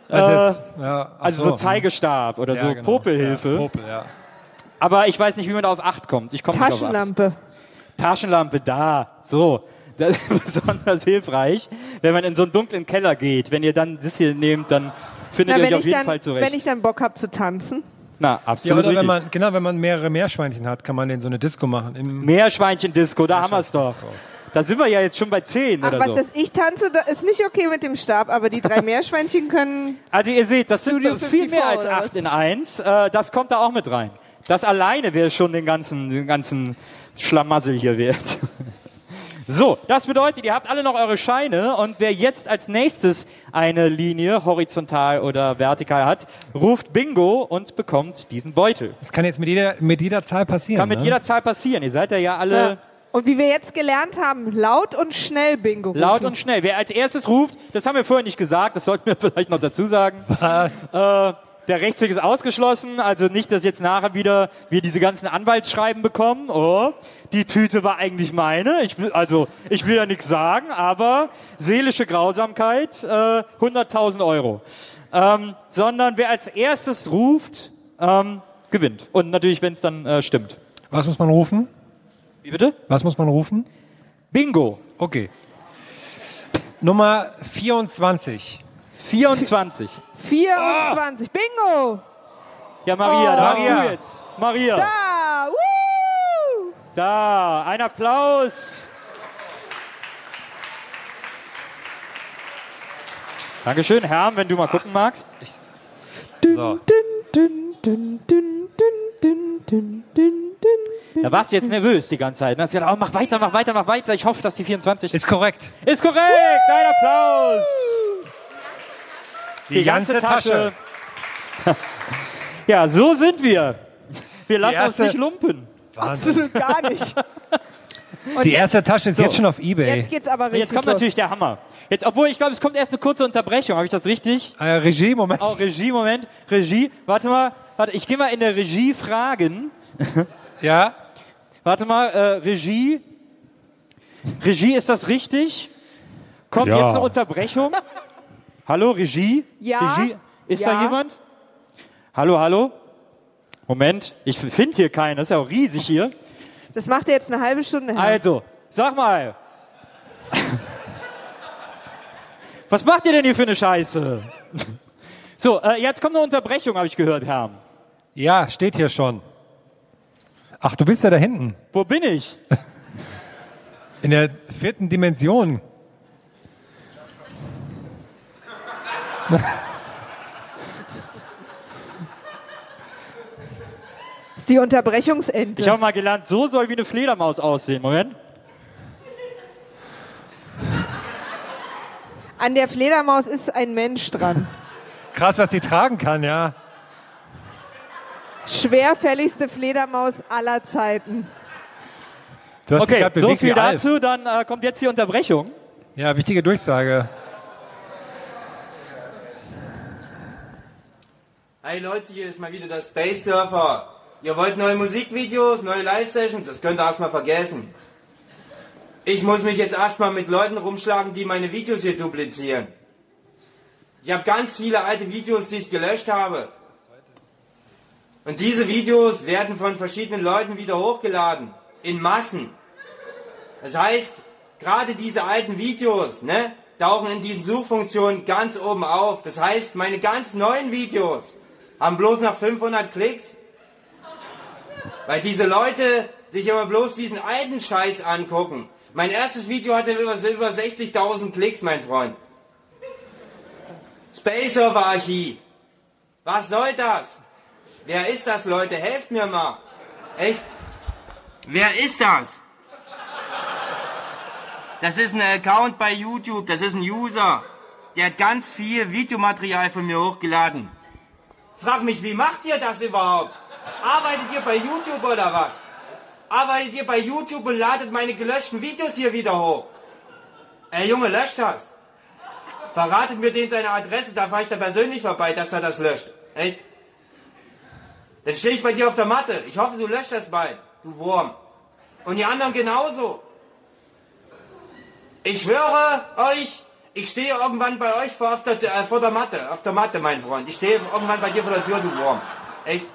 Also, jetzt, ja, Also so, Zeigestab oder Ja, so genau. Popelhilfe. Ja, Popel, ja. Aber ich weiß nicht, wie man da auf 8 kommt. Ich komme nicht auf 8. Taschenlampe. Taschenlampe da. So. [LAUGHS] Das ist besonders hilfreich, wenn man in so einen dunklen Keller geht. Wenn ihr dann das hier nehmt, dann findet Na, ihr euch auf jeden dann, Fall zurecht. wenn ich dann Bock habe zu tanzen. Na, Ja, absolut oder richtig. wenn man, genau, wenn man mehrere Meerschweinchen hat, kann man in so eine Disco machen. Meerschweinchen-Disco, da haben wir es doch. Da sind wir ja jetzt schon bei 10 Ach, oder was, so. dass ich tanze, das ist nicht okay mit dem Stab, aber die drei Meerschweinchen können. Also ihr seht, das sind viel 54 mehr als oder 8 was? in 1. Äh, das kommt da auch mit rein. Das alleine wäre schon den ganzen, den ganzen Schlamassel hier wert. [LAUGHS] So, das bedeutet, ihr habt alle noch eure Scheine und wer jetzt als nächstes eine Linie horizontal oder vertikal hat, ruft Bingo und bekommt diesen Beutel. Das kann jetzt mit jeder, mit jeder Zahl passieren. Kann mit ne? jeder Zahl passieren. Ihr seid ja, ja alle Ja. Und wie wir jetzt gelernt haben, laut und schnell Bingo rufen. laut und schnell. Wer als erstes ruft, das haben wir vorher nicht gesagt, das sollten wir [LAUGHS] vielleicht noch dazu sagen. Was? Äh, der Rechtsweg ist ausgeschlossen, also nicht, dass jetzt nachher wieder wir diese ganzen Anwaltsschreiben bekommen. Oh, die Tüte war eigentlich meine. Ich will, also ich will ja nichts sagen, aber seelische Grausamkeit, äh, 100.000 Euro. Ähm, sondern wer als erstes ruft, ähm, gewinnt. Und natürlich, wenn es dann äh, stimmt. Was muss man rufen? Wie bitte? Was muss man rufen? Bingo. Okay. Nummer 24. 24. 24. Bingo! Ja, Maria, da Maria. hast du jetzt. Maria. Da! Woo! Da, ein Applaus. Dankeschön, Herr, wenn du mal gucken magst. So. Dün, dün, dün, dün, dün, dün, dün, dün, dün. Da warst du jetzt nervös die ganze Zeit. Da hast du gedacht, oh, mach weiter, mach weiter, mach weiter. Ich hoffe, dass die 24 Ist korrekt. ist korrekt. Ein Applaus. Die, ganze, Tasche. [LAUGHS] Ja, so sind wir. Wir lassen erste- uns nicht lumpen. Wahnsinn. Absolut gar nicht. [LAUGHS] Und Die jetzt, erste Tasche ist jetzt schon auf Ebay. jetzt geht's aber richtig jetzt kommt los. natürlich der Hammer. Jetzt, obwohl ich glaube, es kommt erst eine kurze Unterbrechung. Habe ich das richtig? Äh, Regie, Moment. Oh, Regie, Moment. Regie. Warte mal. Warte, ich gehe mal in der Regie fragen. Ja? Warte mal, äh, Regie. Regie, ist das richtig? Kommt Ja. jetzt eine Unterbrechung? Hallo, Regie? Ja. Regie? Ist Ja. da jemand? Hallo, hallo? Moment, ich finde hier keinen. Das ist ja auch riesig hier. Das macht er jetzt eine halbe Stunde. Herr. Also, sag mal. Was macht ihr denn hier für eine Scheiße? So, äh, jetzt kommt eine Unterbrechung, habe ich gehört, Herr. Ja, steht hier schon. Ach, du bist ja da hinten. Wo bin ich? In der vierten Dimension. Das [LAUGHS] ist die Unterbrechungsente. Ich habe mal gelernt, so soll wie eine Fledermaus aussehen. Moment. An der Fledermaus ist ein Mensch dran. Krass, was die tragen kann, ja. Schwerfälligste Fledermaus aller Zeiten. Du hast dich Okay, so viel wie Alf. dazu. Dann äh, kommt jetzt die Unterbrechung. Ja, wichtige Durchsage. Hey Leute, hier ist mal wieder der Space Surfer. Ihr wollt neue Musikvideos, neue Live-Sessions? Das könnt ihr erstmal vergessen. Ich muss mich jetzt erstmal mit Leuten rumschlagen, die meine Videos hier duplizieren. Ich habe ganz viele alte Videos, die ich gelöscht habe. Und diese Videos werden von verschiedenen Leuten wieder hochgeladen. In Massen. Das heißt, gerade diese alten Videos, ne, tauchen in diesen Suchfunktionen ganz oben auf. Das heißt, meine ganz neuen Videos haben bloß noch 500 Klicks. Weil diese Leute sich immer bloß diesen alten Scheiß angucken. Mein erstes Video hatte über, über 60.000 Klicks, mein Freund. Space Server Archiv. Was soll das? Wer ist das, Leute? Helft mir mal. Echt? Wer ist das? Das ist ein Account bei YouTube, das ist ein User. Der hat ganz viel Videomaterial von mir hochgeladen. Frag mich, wie macht ihr das überhaupt? Arbeitet ihr bei YouTube oder was? Arbeitet ihr bei YouTube und ladet meine gelöschten Videos hier wieder hoch? Ey Junge, löscht das. Verratet mir den seine Adresse, da fahre ich da persönlich vorbei, dass er das löscht. Echt? Dann stehe ich bei dir auf der Matte. Ich hoffe, du löscht das bald, du Wurm. Und die anderen genauso. Ich schwöre euch, ich stehe irgendwann bei euch vor, der, äh, vor der Matte, auf der Matte, mein Freund. Ich stehe irgendwann bei dir vor der Tür, du Wurm. Echt?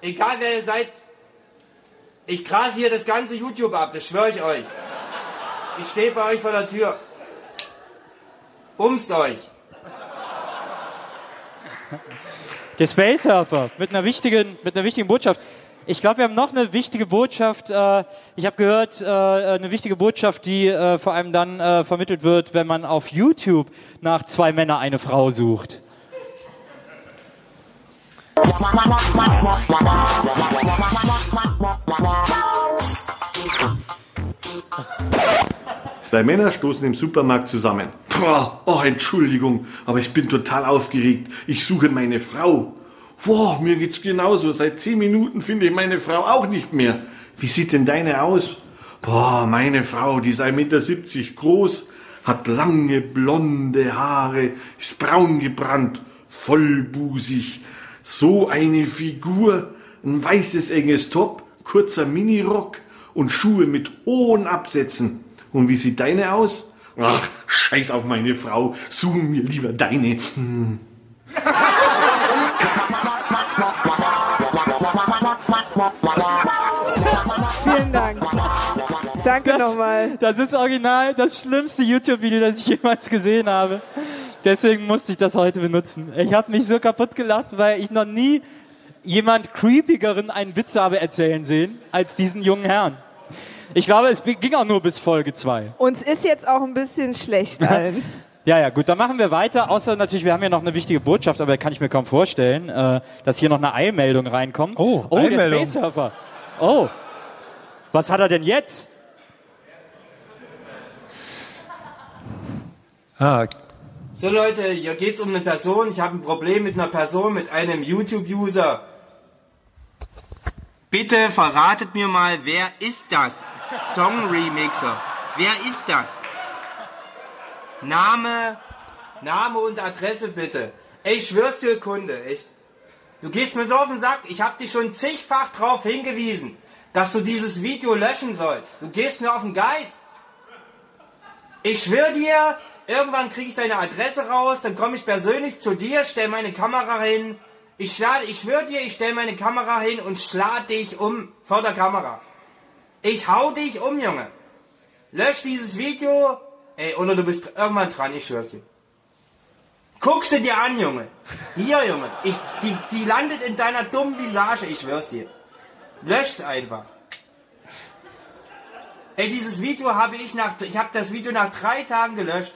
Egal wer ihr seid, ich grase hier das ganze YouTube ab, das schwöre ich euch. Ich stehe bei euch vor der Tür. Bumst euch. Der Space Surfer mit einer wichtigen, mit einer wichtigen Botschaft. Ich glaube, wir haben noch eine wichtige Botschaft. Äh, ich habe gehört, äh, eine wichtige Botschaft, die äh, vor allem dann vermittelt wird, wenn man auf YouTube nach zwei Männer eine Frau sucht. Zwei Männer stoßen im Supermarkt zusammen. Boah, oh, Entschuldigung, aber ich bin total aufgeregt. Ich suche meine Frau. Boah, mir geht's genauso. Seit zehn Minuten finde ich meine Frau auch nicht mehr. Wie sieht denn deine aus? Boah, meine Frau, die ist 1,70 Meter groß, hat lange blonde Haare, ist braun gebrannt, vollbusig. So eine Figur, ein weißes enges Top, kurzer Minirock und Schuhe mit hohen Absätzen. Und wie sieht deine aus? Ach, scheiß auf meine Frau, suchen mir lieber deine. Hm. Vielen Dank. Danke nochmal. Das ist original das schlimmste YouTube-Video, das ich jemals gesehen habe. Deswegen musste ich das heute benutzen. Ich habe mich so kaputt gelacht, weil ich noch nie jemand creepigeren einen Witz habe erzählen sehen als diesen jungen Herrn. Ich glaube, es ging auch nur bis Folge 2. Uns ist jetzt auch ein bisschen schlecht [LAUGHS] allen. Ja, ja, gut, dann machen wir weiter. Außer natürlich, wir haben ja noch eine wichtige Botschaft, aber kann ich mir kaum vorstellen, äh, dass hier noch eine Eilmeldung reinkommt. Oh, oh der Eilmeldung. Space Surfer. Oh, was hat er denn jetzt? Ah, So Leute, hier geht's um eine Person. Ich habe ein Problem mit einer Person, mit einem YouTube-User. Bitte verratet mir mal, wer ist das? Song Remixer. Wer ist das? Name, Name und Adresse bitte. Ich schwör's dir, Kunde, echt. Du gehst mir so auf den Sack. Ich hab dich schon zigfach drauf hingewiesen, dass du dieses Video löschen sollst. Du gehst mir auf den Geist. Ich schwör dir, irgendwann kriege ich deine Adresse raus, dann komme ich persönlich zu dir, stell meine Kamera hin. Ich, ich schwör dir, ich stell meine Kamera hin und schlag dich um vor der Kamera. Ich hau dich um, Junge. Lösch dieses Video. Ey, oder du bist irgendwann dran, ich schwör's dir. Guckst du dir an, Junge. Hier, Junge. Ich, die, die landet in deiner dummen Visage, ich schwör's dir. Lösch's einfach. Ey, dieses Video habe ich nach, ich habe das Video nach drei Tagen gelöscht.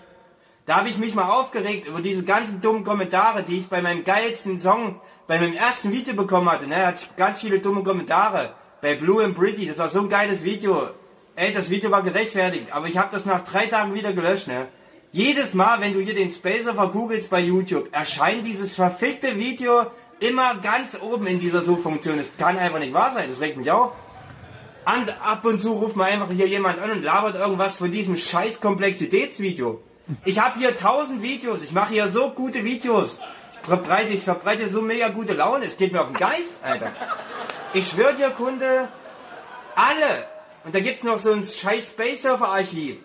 Da habe ich mich mal aufgeregt über diese ganzen dummen Kommentare, die ich bei meinem geilsten Song, bei meinem ersten Video bekommen hatte. Ne, hatte ich ganz viele dumme Kommentare. Bei Blue and Pretty, das war so ein geiles Video. Ey, das Video war gerechtfertigt, aber ich habe das nach drei Tagen wieder gelöscht, ne? Jedes Mal, wenn du hier den Spacer vergoogelst bei YouTube, erscheint dieses verfickte Video immer ganz oben in dieser Suchfunktion. Das kann einfach nicht wahr sein, das regt mich auf. Und ab und zu ruft mal einfach hier jemand an und labert irgendwas von diesem scheiß Komplexitätsvideo. Ich habe hier tausend Videos, ich mache hier so gute Videos. Ich verbreite, ich verbreite so mega gute Laune, es geht mir auf den Geist, Alter. Ich schwöre dir, Kunde, alle. Und da gibt's noch so ein scheiß Space Surfer Archiv.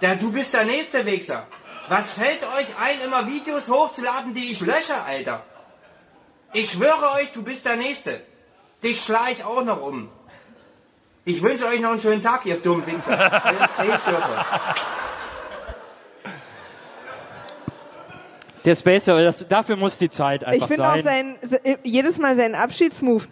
Der, du bist der nächste Wichser. Was fällt euch ein, immer Videos hochzuladen, die ich lösche, Alter? Ich schwöre euch, du bist der Nächste. Dich schlage ich auch noch um. Ich wünsche euch noch einen schönen Tag, ihr dummen Wichser. Der Space Surfer. Der Spacer, das, dafür muss die Zeit Ich einfach finde auch sein. sein, se- jedes Mal seinen Abschiedsmove.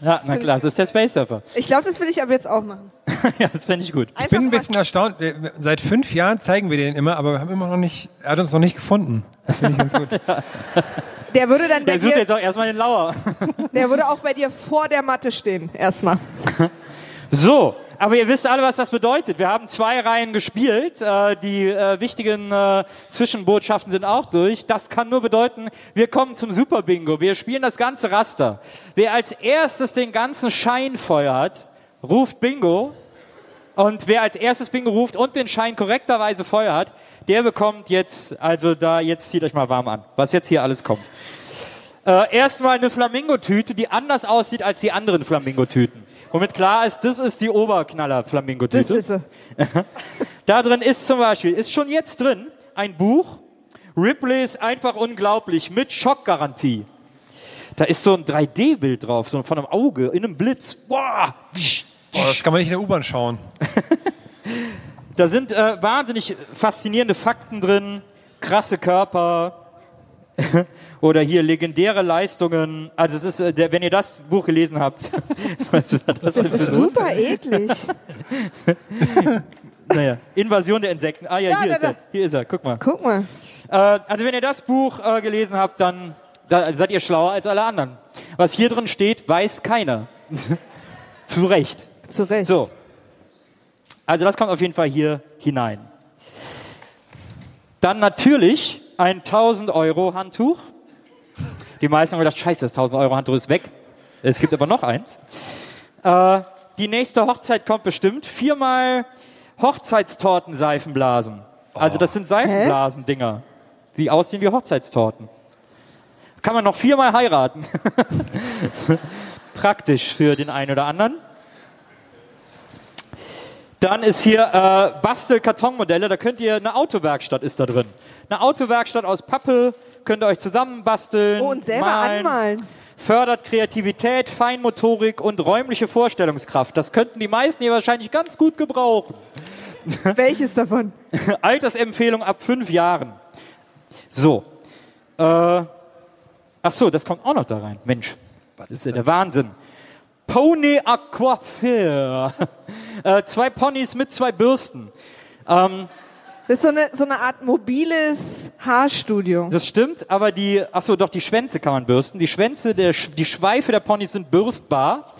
Ja, na klar, das ist der Space Surfer. Ich glaube, das will ich ab jetzt auch machen. [LAUGHS] ja, das fände ich gut. Einfach Ich bin ein bisschen erstaunt. Seit fünf Jahren zeigen wir den immer, aber wir haben immer noch nicht, er hat uns noch nicht gefunden. Das finde ich ganz gut. [LAUGHS] Der würde dann bei Der sucht dir, jetzt auch erstmal den Lauer. der würde auch bei dir vor der Matte stehen. Erstmal. [LAUGHS] So, aber ihr wisst alle, was das bedeutet. Wir haben zwei Reihen gespielt. Äh, die äh, wichtigen äh, Zwischenbotschaften sind auch durch. Das kann nur bedeuten, wir kommen zum Super Bingo. Wir spielen das ganze Raster. Wer als erstes den ganzen Schein feuert, ruft Bingo. Und wer als erstes Bingo ruft und den Schein korrekterweise Feuer hat, der bekommt jetzt, also da, jetzt zieht euch mal warm an, was jetzt hier alles kommt. Äh, erstmal eine Flamingo-Tüte, die anders aussieht als die anderen Flamingo-Tüten. Womit klar ist, das ist die Das Oberknaller-Flamingo-Tüte. ist sie. [LAUGHS] Da drin ist zum Beispiel, ist schon jetzt drin, ein Buch, Ripley ist einfach unglaublich, mit Schockgarantie. Da ist so ein 3D-Bild drauf, so von einem Auge, in einem Blitz. Boah! Boah, das kann man nicht in der U-Bahn schauen. [LAUGHS] Da sind äh, wahnsinnig faszinierende Fakten drin, krasse Körper [LAUGHS] oder hier legendäre Leistungen. Also es ist, äh, der, wenn ihr das Buch gelesen habt, [LAUGHS] was ist das für so? Super eklig. [LAUGHS] Naja, Invasion der Insekten. Ah ja, Ja, hier da, ist er. da. Hier ist er. Guck mal. Guck mal. Äh, also wenn ihr das Buch äh, gelesen habt, dann da seid ihr schlauer als alle anderen. Was hier drin steht, weiß keiner. Zu Recht. Zu Recht. So. Also das kommt auf jeden Fall hier hinein. Dann natürlich ein 1000 Euro Handtuch. Die meisten haben gedacht, scheiße, das 1000 Euro Handtuch ist weg. Es gibt aber noch eins. Äh, die nächste Hochzeit kommt bestimmt. Viermal Hochzeitstorten-Seifenblasen. Also das sind Seifenblasen-Dinger, die aussehen wie Hochzeitstorten. Kann man noch viermal heiraten. [LAUGHS] Praktisch für den einen oder anderen. Dann ist hier äh, Bastel-Kartonmodelle. Da könnt ihr, eine Autowerkstatt ist da drin. Eine Autowerkstatt aus Pappe, könnt ihr euch zusammen basteln. Oh, und selber malen. anmalen. Fördert Kreativität, Feinmotorik und räumliche Vorstellungskraft. Das könnten die meisten hier wahrscheinlich ganz gut gebrauchen. [LAUGHS] Welches davon? Altersempfehlung ab fünf Jahren. So. Äh, ach so, das kommt auch noch da rein. Mensch, was ist denn der Wahnsinn? Pony Aquafair. [LAUGHS] äh, zwei Ponys mit zwei Bürsten. Ähm, Das ist so eine, so eine Art mobiles Haarstudio. das stimmt, aber die, ach so, doch, die Schwänze kann man bürsten. Die Schwänze, der, die Schweife der Ponys sind bürstbar.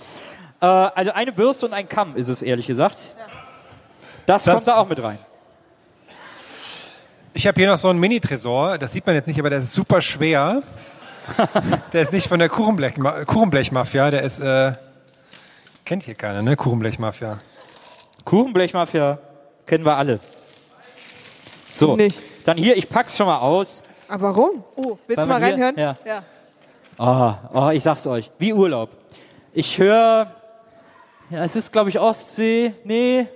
Äh, also eine Bürste und ein Kamm ist es, ehrlich gesagt. Das, Das- kommt da auch mit rein. Ich habe hier noch so einen Mini-Tresor, das sieht man jetzt nicht, aber der ist super schwer. [LAUGHS] der ist nicht von der Kuchenblech- Kuchenblechmafia, der ist, äh, kennt hier keiner, ne? Kuchenblechmafia. Kuchenblechmafia kennen wir alle. So, Nicht. dann hier, ich pack's schon mal aus. Aber warum? Oh, willst Weil du mal hier- reinhören? ja. ja. Oh, oh, ich sag's euch, wie Urlaub. Ich höre, ja, es ist, glaube ich, Ostsee, nee.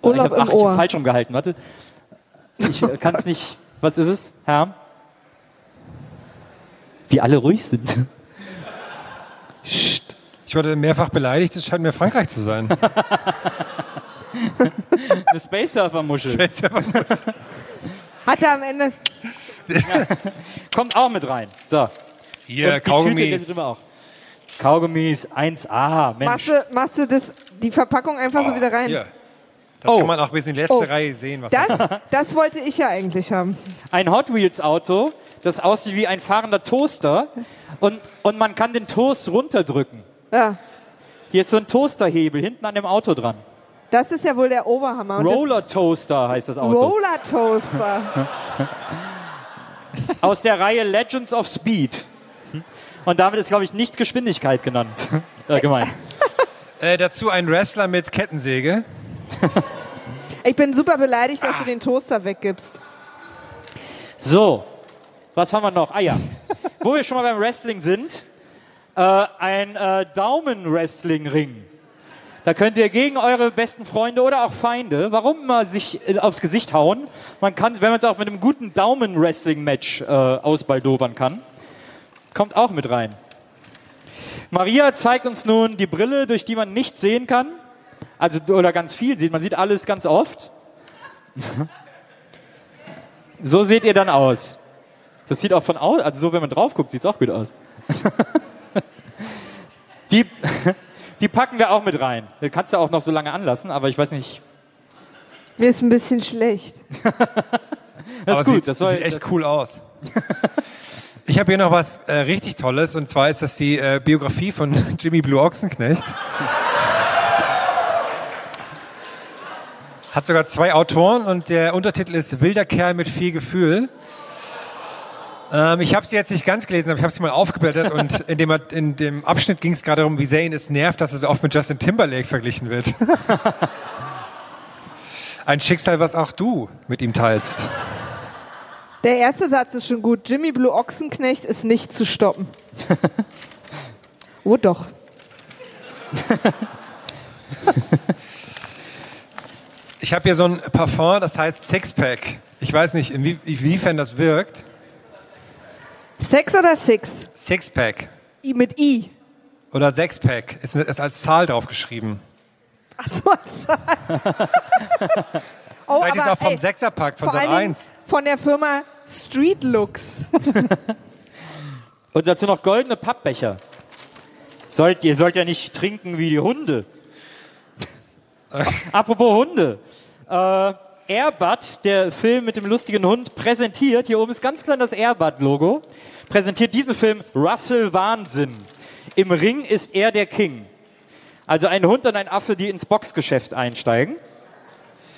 Urlaub ich hab, ach, im ich hab Ohr. falsch rumgehalten, warte. Ich kann es nicht, was ist es, Herr? Wie alle ruhig sind. Ich wurde mehrfach beleidigt, es scheint mir Frankreich zu sein. [LAUGHS] Eine Space Surfer Muschel. Hat er am Ende. Kommt auch mit rein. So. Hier, Tüte Kaugummis. Kaugummis 1A, Mensch. Machst du, machst du das, die Verpackung einfach so wieder rein? Hier. Das Oh. kann man auch bis in die letzte Oh. Reihe sehen. Was das Das, das wollte ich ja eigentlich haben. Ein Hot Wheels Auto, das aussieht wie ein fahrender Toaster und, und man kann den Toast runterdrücken. Ja. Hier ist so ein Toasterhebel hinten an dem Auto dran. Das ist ja wohl der Oberhammer. Und Roller Toaster heißt das Auto. Roller Toaster. [LAUGHS] Aus der Reihe Legends of Speed. Und damit ist, glaube ich, nicht Geschwindigkeit genannt. [LAUGHS] Äh, gemeint. äh, dazu ein Wrestler mit Kettensäge. Ich bin super beleidigt, dass du den Toaster weggibst. So, was haben wir noch? Ah ja, wo wir schon mal beim Wrestling sind, äh, ein äh, Daumen-Wrestling-Ring. Da könnt ihr gegen eure besten Freunde oder auch Feinde, warum immer sich äh, aufs Gesicht hauen. Man kann, wenn man es auch mit einem guten Daumen-Wrestling-Match äh, ausbaldobern kann, kommt auch mit rein. Maria zeigt uns nun die Brille, durch die man nichts sehen kann. Also, oder ganz viel sieht. Man sieht alles ganz oft. [LAUGHS] So seht ihr dann aus. Das sieht auch von außen, also so, wenn man drauf guckt, sieht es auch gut aus. [LAUGHS] die, [LAUGHS] die packen wir auch mit rein. Das kannst du auch noch so lange anlassen, aber ich weiß nicht. Mir ist ein bisschen schlecht. [LAUGHS] Das Aber ist gut. Sieht, das soll, sieht echt das, cool aus. Ich habe hier noch was äh, richtig Tolles und zwar ist das die äh, Biografie von [LAUGHS] Jimmy Blue Ochsenknecht. Hat sogar zwei Autoren und der Untertitel ist Wilder Kerl mit viel Gefühl. Ähm, ich habe sie jetzt nicht ganz gelesen, aber ich habe sie mal aufgeblättert und in dem, in dem Abschnitt ging es gerade darum, wie sehr ihn es nervt, dass so oft mit Justin Timberlake verglichen wird. [LAUGHS] Ein Schicksal, was auch du mit ihm teilst. Der erste Satz ist schon gut. Jimmy Blue Ochsenknecht ist nicht zu stoppen. [LAUGHS] oh doch. Ich habe hier so ein Parfum, das heißt Sixpack. Ich weiß nicht, inwie, inwiefern das wirkt. Sex oder Six? Sixpack I mit I. oder Sexpack ist, ist als Zahl draufgeschrieben. Ach so, Zahl. [LAUGHS] oh, Vielleicht ist aber, auch vom ey, Sechserpack von Sat allen Dingen 1. von der Firma Street Looks. [LAUGHS] und dazu noch goldene Pappbecher. Sollt, ihr sollt ja nicht trinken wie die Hunde. [LAUGHS] Apropos Hunde. Äh, Airbud, der Film mit dem lustigen Hund, präsentiert, hier oben ist ganz klein das Airbud-Logo, präsentiert diesen Film Russell Wahnsinn. Im Ring ist er der King. Also ein Hund und ein Affe, die ins Boxgeschäft einsteigen.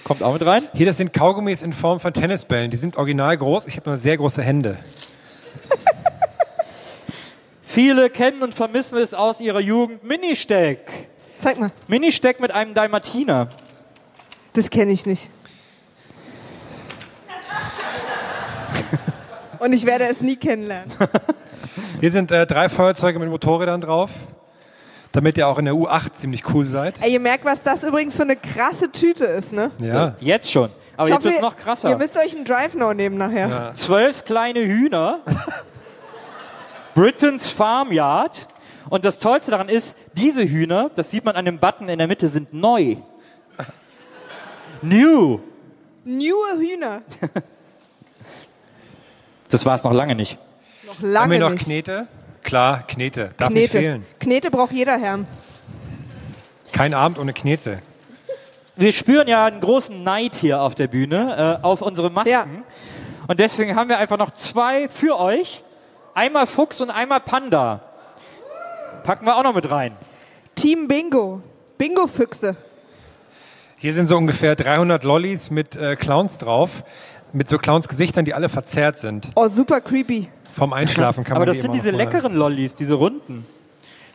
Kommt auch mit rein. Hier, das sind Kaugummis in Form von Tennisbällen. Die sind original groß. Ich habe nur sehr große Hände. [LAUGHS] Viele kennen und vermissen es aus ihrer Jugend. Ministeck. Zeig mal. Ministeck mit einem Dalmatiner. Das kenne ich nicht. Und ich werde es nie kennenlernen. [LAUGHS] Hier sind äh, drei Feuerzeuge mit Motorrädern drauf, damit ihr auch in der U8 ziemlich cool seid. Ey, ihr merkt, was das übrigens für eine krasse Tüte ist, ne? Ja. Jetzt schon. Aber Ich jetzt wird's ihr- noch Ihr krasser. müsst euch einen Drive Now nehmen nachher. Zwölf kleine Hühner. [LAUGHS] Britain's Farmyard. Und das Tollste daran ist, diese Hühner, das sieht man an dem Button in der Mitte, sind neu. [LAUGHS] New. Neue Hühner. Das war es noch lange nicht. Noch Haben lange wir noch nicht. Knete? Klar, Knete. Darf nicht Knete. fehlen. Knete braucht jeder Herr. Kein Abend ohne Knete. Wir spüren ja einen großen Neid hier auf der Bühne, äh, auf unsere Masken. Ja. Und deswegen haben wir einfach noch zwei für euch. Einmal Fuchs und einmal Panda. Packen wir auch noch mit rein. Team Bingo. Bingo-Füchse. Hier sind so ungefähr 300 Lollis mit äh, Clowns drauf. Mit so Clowns-Gesichtern, die alle verzerrt sind. Oh, super creepy. Vom Einschlafen kann Aber man das die sind immer diese noch leckeren Lollis, diese runden.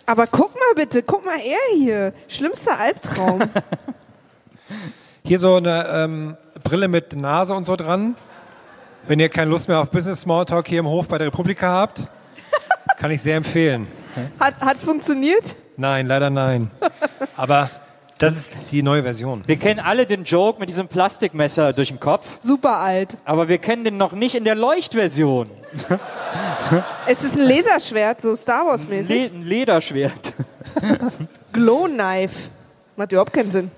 Aber guck mal bitte, guck mal er hier. Schlimmster Albtraum. [LAUGHS] Hier so eine ähm, Brille mit Nase und so dran. Wenn ihr keine Lust mehr auf Business Smalltalk hier im Hof bei der Republika habt, [LAUGHS] kann ich sehr empfehlen. Hat, hat's funktioniert? Nein, leider nein. Aber das ist die neue Version. Wir kennen alle den Joke mit diesem Plastikmesser durch den Kopf, Super alt. aber wir kennen den noch nicht in der Leuchtversion. [LAUGHS] Es ist ein Laserschwert, so Star Le Wars-mäßig. ein Lederschwert. [LAUGHS] Glow Knife. Macht überhaupt keinen Sinn.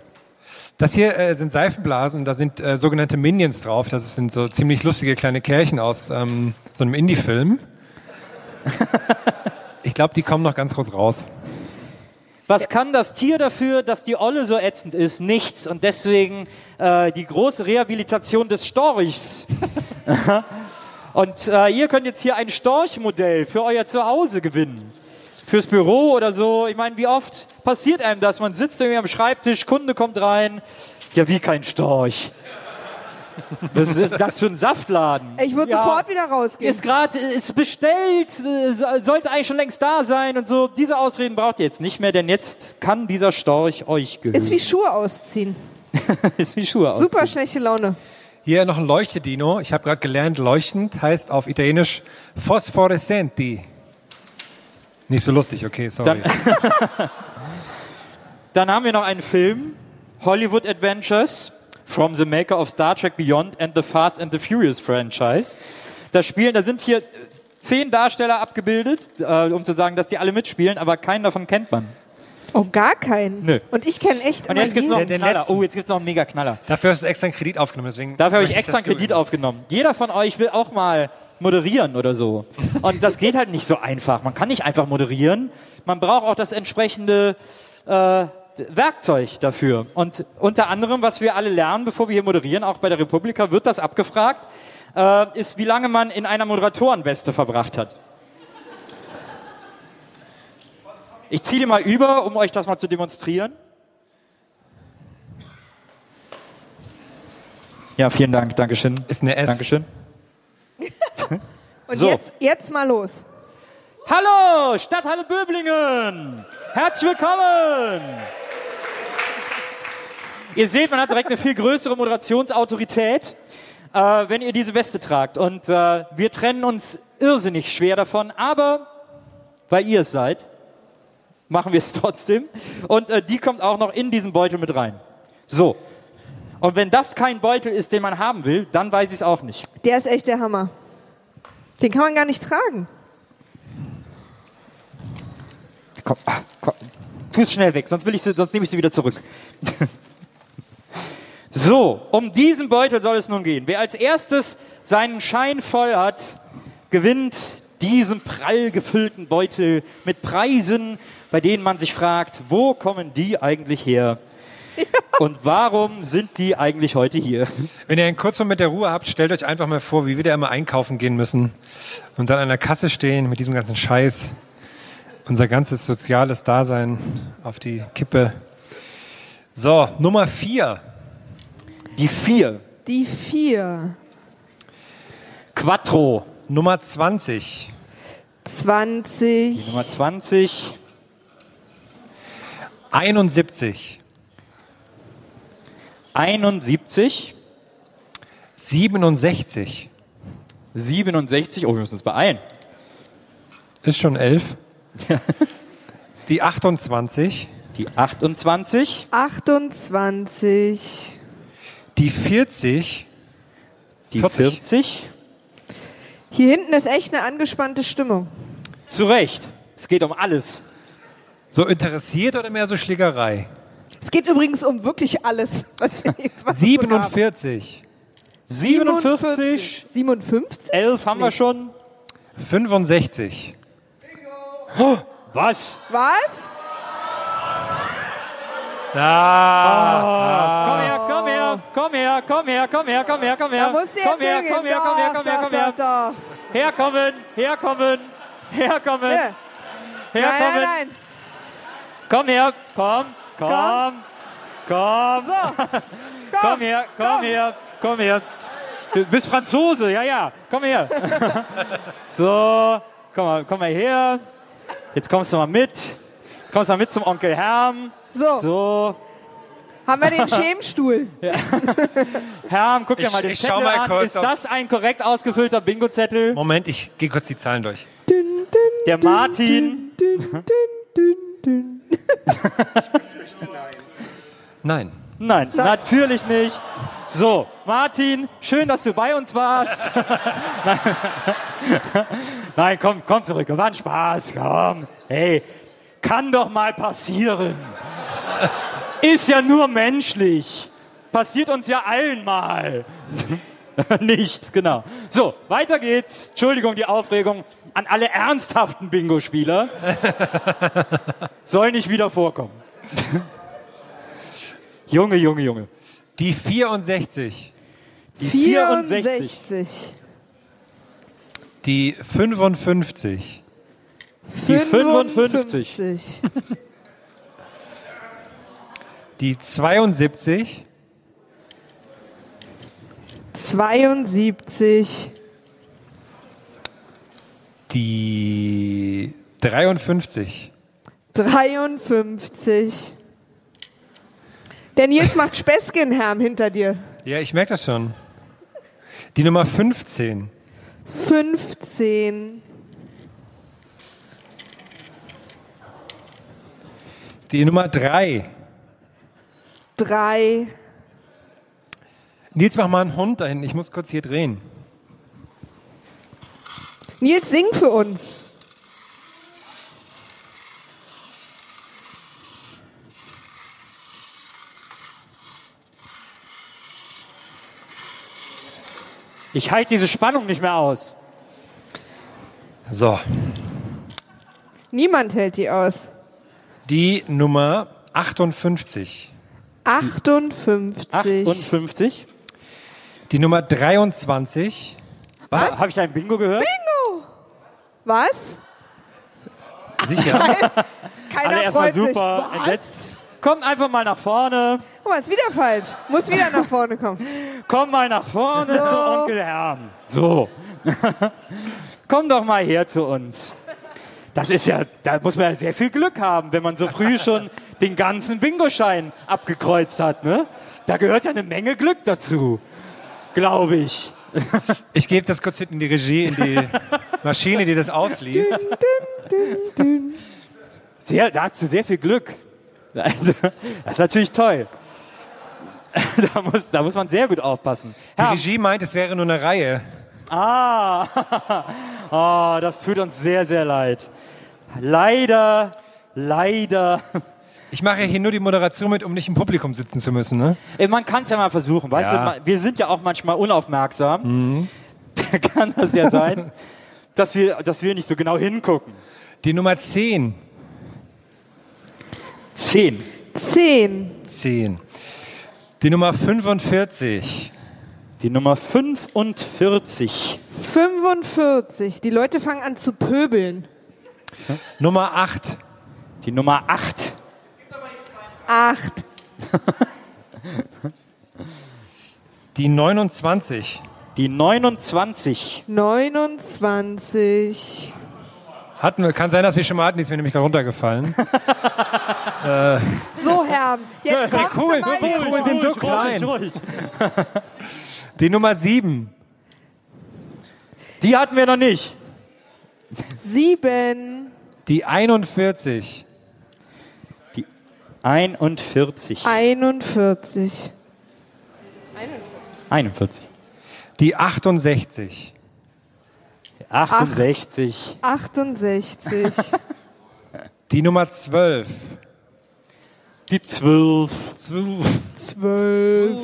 Das hier äh, sind Seifenblasen, da sind äh, sogenannte Minions drauf. Das sind so ziemlich lustige kleine Kerlchen aus ähm, so einem Indie-Film. [LAUGHS] Ich glaube, die kommen noch ganz groß raus. Was kann das Tier dafür, dass die Olle so ätzend ist? Nichts. Und deswegen äh, die große Rehabilitation des Storchs. [LAUGHS] Und äh, ihr könnt jetzt hier ein Storchmodell für euer Zuhause gewinnen. Fürs Büro oder so. Ich meine, wie oft passiert einem das? Man sitzt irgendwie am Schreibtisch, Kunde kommt rein. Ja, wie kein Storch. Was ist das für ein Saftladen? Ich würde Ja. sofort wieder rausgehen. Ist gerade, ist bestellt, äh, so- sollte eigentlich schon längst da sein und so. Diese Ausreden braucht ihr jetzt nicht mehr, denn jetzt kann dieser Storch euch gehören. Ist wie Schuhe ausziehen. [LAUGHS] ist wie Schuhe aus. Super schlechte Laune. Hier noch ein Leuchtedino. Ich habe gerade gelernt, leuchtend heißt auf Italienisch phosphorescenti. Nicht so lustig, okay, sorry. Dann [LAUGHS] haben wir noch einen Film, Hollywood Adventures, from the maker of Star Trek Beyond and the Fast and the Furious franchise. Da spielen, da sind hier zehn Darsteller abgebildet, äh, um zu sagen, dass die alle mitspielen, aber keinen davon kennt man. Oh, gar keinen. Nö. Und ich kenne echt Und jetzt gibt's noch einen den Knaller. letzten. Oh, jetzt gibt's noch einen mega Knaller. Dafür hast du extra einen Kredit aufgenommen, deswegen. Dafür habe ich extra einen das Kredit so- aufgenommen. Jeder von euch will auch mal moderieren oder so. Und das geht halt nicht so einfach. Man kann nicht einfach moderieren. Man braucht auch das entsprechende äh, Werkzeug dafür. Und unter anderem, was wir alle lernen, bevor wir hier moderieren, auch bei der Republika, wird das abgefragt, äh, ist, wie lange man in einer Moderatorenweste verbracht hat. Ich ziehe die mal über, um euch das mal zu demonstrieren. Ja, vielen Dank. Dankeschön. Ist eine S. Dankeschön. Und So. jetzt, jetzt mal los. Hallo, Stadthalle Böblingen. Herzlich willkommen. Ihr seht, man hat direkt eine viel größere Moderationsautorität, äh, wenn ihr diese Weste tragt. Und äh, wir trennen uns irrsinnig schwer davon, aber weil ihr es seid, machen wir es [LAUGHS] trotzdem. Und äh, die kommt auch noch in diesen Beutel mit rein. So. Und wenn das kein Beutel ist, den man haben will, dann weiß ich es auch nicht. Der ist echt der Hammer. Den kann man gar nicht tragen. Komm, ah, komm. Tu es schnell weg, sonst, will ich sie, sonst nehme ich sie wieder zurück. [LAUGHS] so, um diesen Beutel soll es nun gehen. Wer als erstes seinen Schein voll hat, gewinnt diesen prall gefüllten Beutel mit Preisen, bei denen man sich fragt, wo kommen die eigentlich her? Und warum sind die eigentlich heute hier? Wenn ihr einen kurz Moment der Ruhe habt, stellt euch einfach mal vor, wie wir da immer einkaufen gehen müssen und dann an der Kasse stehen mit diesem ganzen Scheiß. Unser ganzes soziales Dasein auf die Kippe. So, Nummer vier. Die vier. Die vier. Quattro. Nummer 20. 20. Nummer 20. 71. 71. 67. 67. Oh, wir müssen uns beeilen. Ist schon elf. [LAUGHS] Die 28. Die 28. 28. Die 40. Die 40. 40. Hier hinten ist echt eine angespannte Stimmung. Zu Recht. Es geht um alles. So interessiert oder mehr so Schlägerei? Es geht übrigens um wirklich alles. Was wir jetzt was wir so haben. 47. 47. 57? 11 haben wir Nee. schon. 65. Was? Was? Ah, Komm her, komm her, komm her, komm her, komm her, komm her, komm her. Komm her, komm her, komm her, komm her, komm her. doch. Herkommen, herkommen, herkommen, Hier. Nein, herkommen. nein, nein. Komm her, komm, komm, komm. So. Komm her, komm her, komm her. Du bist Franzose, ja, ja. Komm her. So, komm mal, komm mal her. Jetzt kommst du mal mit. Jetzt kommst du mal mit zum Onkel Herm. So, So, haben wir den Schämstuhl. [LAUGHS] Herm, guck dir mal den ich Zettel schau mal an. kurz, Ist das ein korrekt ausgefüllter Bingo-Zettel? Moment, ich gehe kurz die Zahlen durch. Dün, dün, Der Martin. dün, dün, dün, dün. Nein. Nein, natürlich nicht. So, Martin, schön, dass du bei uns warst. [LAUGHS] Nein, komm, komm zurück. War ein Spaß, komm. Hey, kann doch mal passieren. Ist ja nur menschlich. Passiert uns ja allen mal. [LAUGHS] Nicht, genau. So, weiter geht's. Entschuldigung, die Aufregung. an alle ernsthaften Bingo-Spieler, [LAUGHS] soll nicht wieder vorkommen. [LAUGHS] Junge, Junge, Junge. Die 64. Die 64. 64. Die 55. Die 55. 55. [LAUGHS] Die 72. 72. Die 53. 53. Der Nils macht [LAUGHS] Späßchenherm hinter dir. Ja, ich merke das schon. Die Nummer 15. 15. Die Nummer 3. 3. Nils, mach mal einen Hund dahin. Ich muss kurz hier drehen. Nils, sing für uns. Ich halte diese Spannung nicht mehr aus. So. Niemand hält die aus. Die Nummer 58. 58. 58. Die Nummer 23. Was? Habe ich ein Bingo gehört? Was? Sicher. [LAUGHS] Keiner Alle erstmal freut sich. super Was? entsetzt. Kommt einfach mal nach vorne. Guck mal, ist wieder falsch. Muss wieder nach vorne kommen. Komm mal nach vorne So. zu Onkel Herm. So. [LAUGHS] Komm doch mal her zu uns. Das ist ja, da muss man ja sehr viel Glück haben, wenn man so früh [LAUGHS] schon den ganzen Bingoschein abgekreuzt hat, ne? Da gehört ja eine Menge Glück dazu. Glaube ich. Ich gebe das kurz hinten in die Regie, in die [LAUGHS] Maschine, die das ausliest. Sehr, da hast du sehr viel Glück. Das ist natürlich toll. Da muss, da muss man sehr gut aufpassen. Die Herr, Regie meint, es wäre nur eine Reihe. Ah, [LAUGHS] oh, das tut uns sehr, sehr leid. Leider, leider. Ich mache hier nur die Moderation mit, um nicht im Publikum sitzen zu müssen. Ne? Ey, Man kann es ja mal versuchen, weißt Ja. du? Wir sind ja auch manchmal unaufmerksam. Da [LAUGHS] kann das ja sein, dass wir, dass wir nicht so genau hingucken. Die Nummer 10. Zehn. 10. 10. Die Nummer 45. Die Nummer 45. 45. Die Leute fangen an zu pöbeln. Nummer 8. Die Nummer 8. 8. [LAUGHS] Die 29. Die 29. 29. Hatten wir, kann sein, dass wir schon mal hatten, die ist mir nämlich gerade runtergefallen. [LAUGHS] So, Herr, jetzt cool, du mal cool, vor. sind so klein. [LAUGHS] Die Nummer 7. Die hatten wir noch nicht. 7. Die 41. 41. 41. 41. Die 68. 68. 68. Die Nummer 12. Die 12. 12. 12.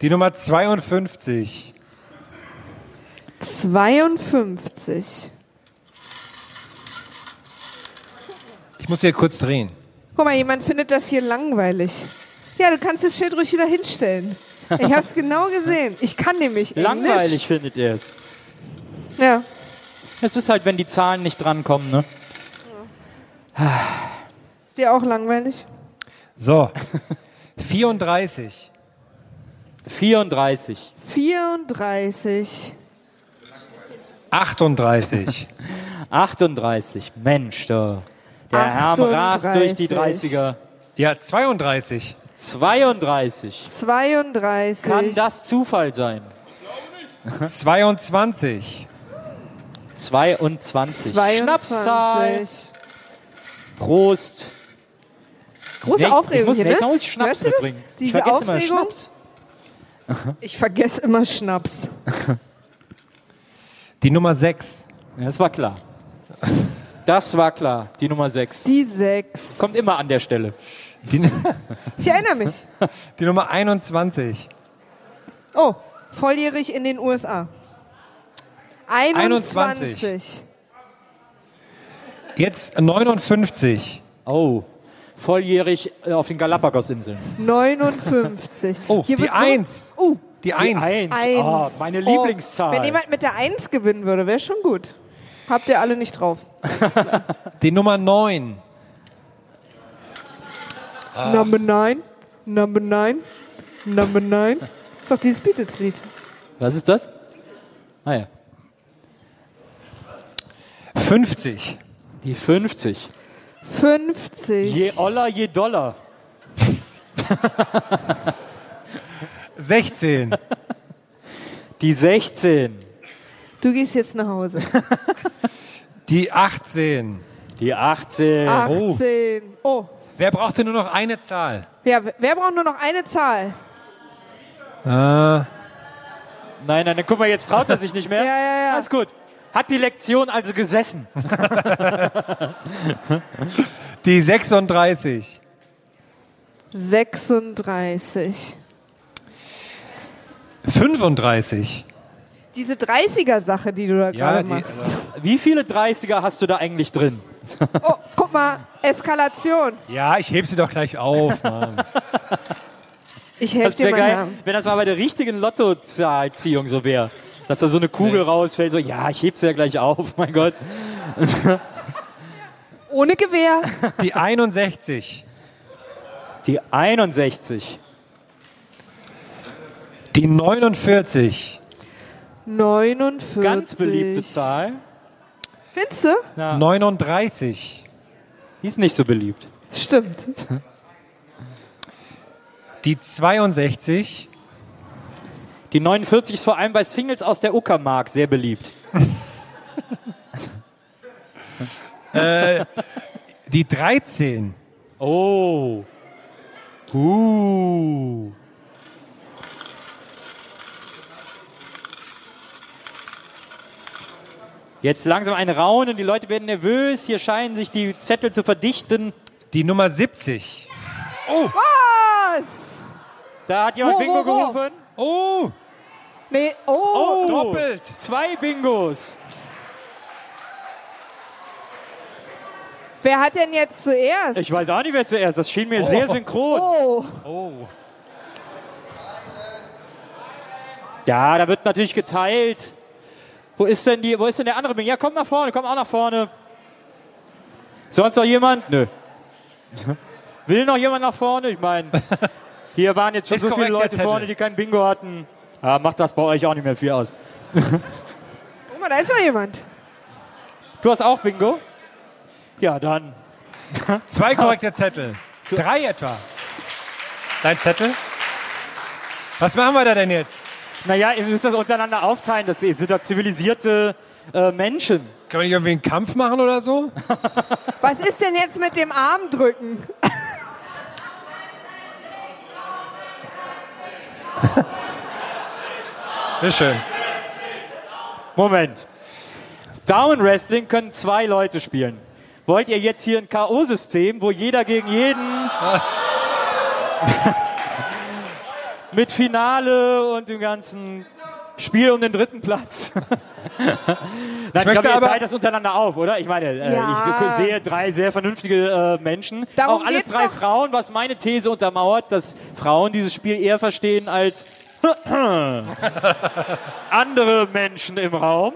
Die Nummer 52. 52. Ich muss hier kurz drehen. Guck mal, jemand findet das hier langweilig. Ja, du kannst das Schild ruhig wieder hinstellen. Ich hab's genau gesehen. Ich kann nämlich Langweilig findet ihr es. Englisch. Ja. Es ist halt, wenn die Zahlen nicht drankommen, ne? Ist dir auch langweilig? So. 34. 34. 34. 38. 38. Mensch, da. Der Herm rast durch die 38. 30er. Ja, 32. 32. 32. Kann das Zufall sein? 22. 22. 22. Schnapszahl. Prost. Große Nee, Aufregung ich muss hier, ne? Mal muss ich Schnaps mitbringen. ich Diese vergesse immer Aufregung? Schnaps. [LAUGHS] Ich vergesse immer Schnaps. Die Nummer 6. Ja, das war klar. [LAUGHS] Das war klar. Die Nummer 6. Die 6. Kommt immer an der Stelle. Die, Ich erinnere mich. [LAUGHS] die Nummer 21. Oh, volljährig in den USA. 21. Jetzt 59. Oh, volljährig äh, auf den Galapagos-Inseln. 59. Oh, Hier die wird so- 1. Uh, Die 1. Eins. eins. Oh, meine Oh, Lieblingszahl. Wenn jemand mit der 1 gewinnen würde, wäre schon gut. Habt ihr alle nicht drauf. Die Nummer 9. Number 9, Number 9, Number 9. ist doch dieses Beatles-Lied. Was ist das? Ah ja. 50. Die 50. 50. Je Oller, je Dollar. [LAUGHS] 16. Die 16. Du gehst jetzt nach Hause. [LAUGHS] Die 18. Die 18. 18. Oh. Wer brauchte nur noch eine Zahl? Wer, wer braucht nur noch eine Zahl? Ah, Nein, nein, dann guck mal, jetzt traut er sich nicht mehr. [LAUGHS] Ja, ja, ja. Alles gut. Hat die Lektion also gesessen? [LAUGHS] die 36. 36. 35. Diese 30er-Sache, die du da Ja, gerade die- machst. Wie viele 30er hast du da eigentlich drin? [LAUGHS] Oh, guck mal, Eskalation. Ja, ich heb sie doch gleich auf, Mann. [LAUGHS] Ich helfe Das dir wäre mal geil, wenn das mal bei der richtigen Lottozahlziehung so wäre. Dass da so eine Kugel rausfällt, so, ja, ich heb's ja gleich auf, mein Gott. [LAUGHS] Ohne Gewehr. Die 61. Die 61. Die 49. 49. Ganz beliebte Zahl. Findest du? Ja. 39. Die ist nicht so beliebt. Stimmt. [LAUGHS] Die 62. Die 49 ist vor allem bei Singles aus der Uckermark sehr beliebt. [LAUGHS] Die 13. Oh. Uh. Jetzt langsam ein Raunen, die Leute werden nervös, hier scheinen sich die Zettel zu verdichten. Die Nummer 70. Was? Da hat jemand Wo, Bingo wo, wo? gerufen. Oh, Nee, oh. doppelt. Zwei Bingos. Wer hat denn jetzt zuerst? Ich weiß auch nicht, wer zuerst. Das schien mir sehr synchron. Oh. Ja, da wird natürlich geteilt. Wo ist denn die, wo ist denn der andere Bingo? Ja, komm nach vorne, komm auch nach vorne. Sonst noch jemand? Nö. [LAUGHS] Will noch jemand nach vorne? Ich meine, hier waren jetzt schon so viele Leute vorne, die kein Bingo hatten. Ah, macht das bei euch auch nicht mehr viel aus. [LAUGHS] Guck mal, da ist noch jemand. Du hast auch Bingo? Ja, dann. [LAUGHS] Zwei korrekte Zettel. Drei etwa. Sein Zettel? Was machen wir da denn jetzt? Naja, ihr müsst das untereinander aufteilen. Das sind doch zivilisierte äh, Menschen. Können wir nicht irgendwie einen Kampf machen oder so? [LAUGHS] Was ist denn jetzt mit dem Armdrücken? [LAUGHS] Bitte schön. Moment. Down Wrestling können zwei Leute spielen. Wollt ihr jetzt hier ein K.O.-System, wo jeder gegen jeden [LAUGHS] mit Finale und dem ganzen Spiel um den dritten Platz? [LAUGHS] Nein, ich, möchte glaube, ihr aber- teilt das untereinander auf, oder? Ich meine, äh, Ja. ich sehe drei sehr vernünftige äh, Menschen. Darum Auch alles drei doch. Frauen, was meine These untermauert, dass Frauen dieses Spiel eher verstehen als [LAUGHS] andere Menschen im Raum.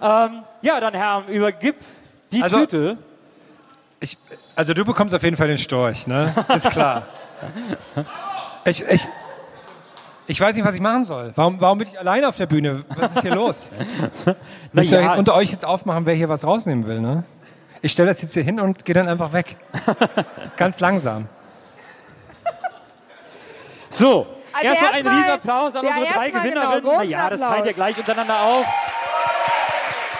Ähm, ja, dann Herr, übergib die Also- Tüte. Ich, also du bekommst auf jeden Fall den Storch, ne? Ist klar. [LAUGHS] Ich, ich, ich weiß nicht, was ich machen soll. Warum, warum bin ich alleine auf der Bühne? Was ist hier los? [LAUGHS] Müsst ihr ja. unter euch jetzt aufmachen, wer hier was rausnehmen will, ne? Ich stelle das jetzt hier hin und gehe dann einfach weg. [LAUGHS] Ganz langsam. So, Also erstmal einen erstmal- Riesenapplaus an ja, unsere drei genau, Gewinnerinnen. großen ja, das teilt ihr gleich untereinander auf.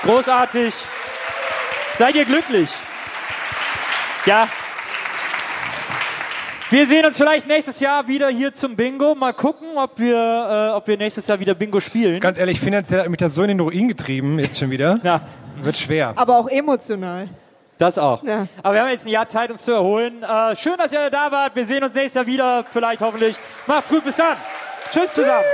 Großartig. Seid ihr glücklich? Ja. Wir sehen uns vielleicht nächstes Jahr wieder hier zum Bingo. Mal gucken, ob wir, äh, ob wir nächstes Jahr wieder Bingo spielen. Ganz ehrlich, finanziell hat mich das so in den Ruin getrieben, jetzt schon wieder. ja, Wird schwer. Aber auch emotional. das auch. Ja. Aber wir haben jetzt ein Jahr Zeit, uns zu erholen. Äh, schön, dass ihr da wart. Wir sehen uns nächstes Jahr wieder, vielleicht hoffentlich. Macht's gut, bis dann. Tschüss zusammen.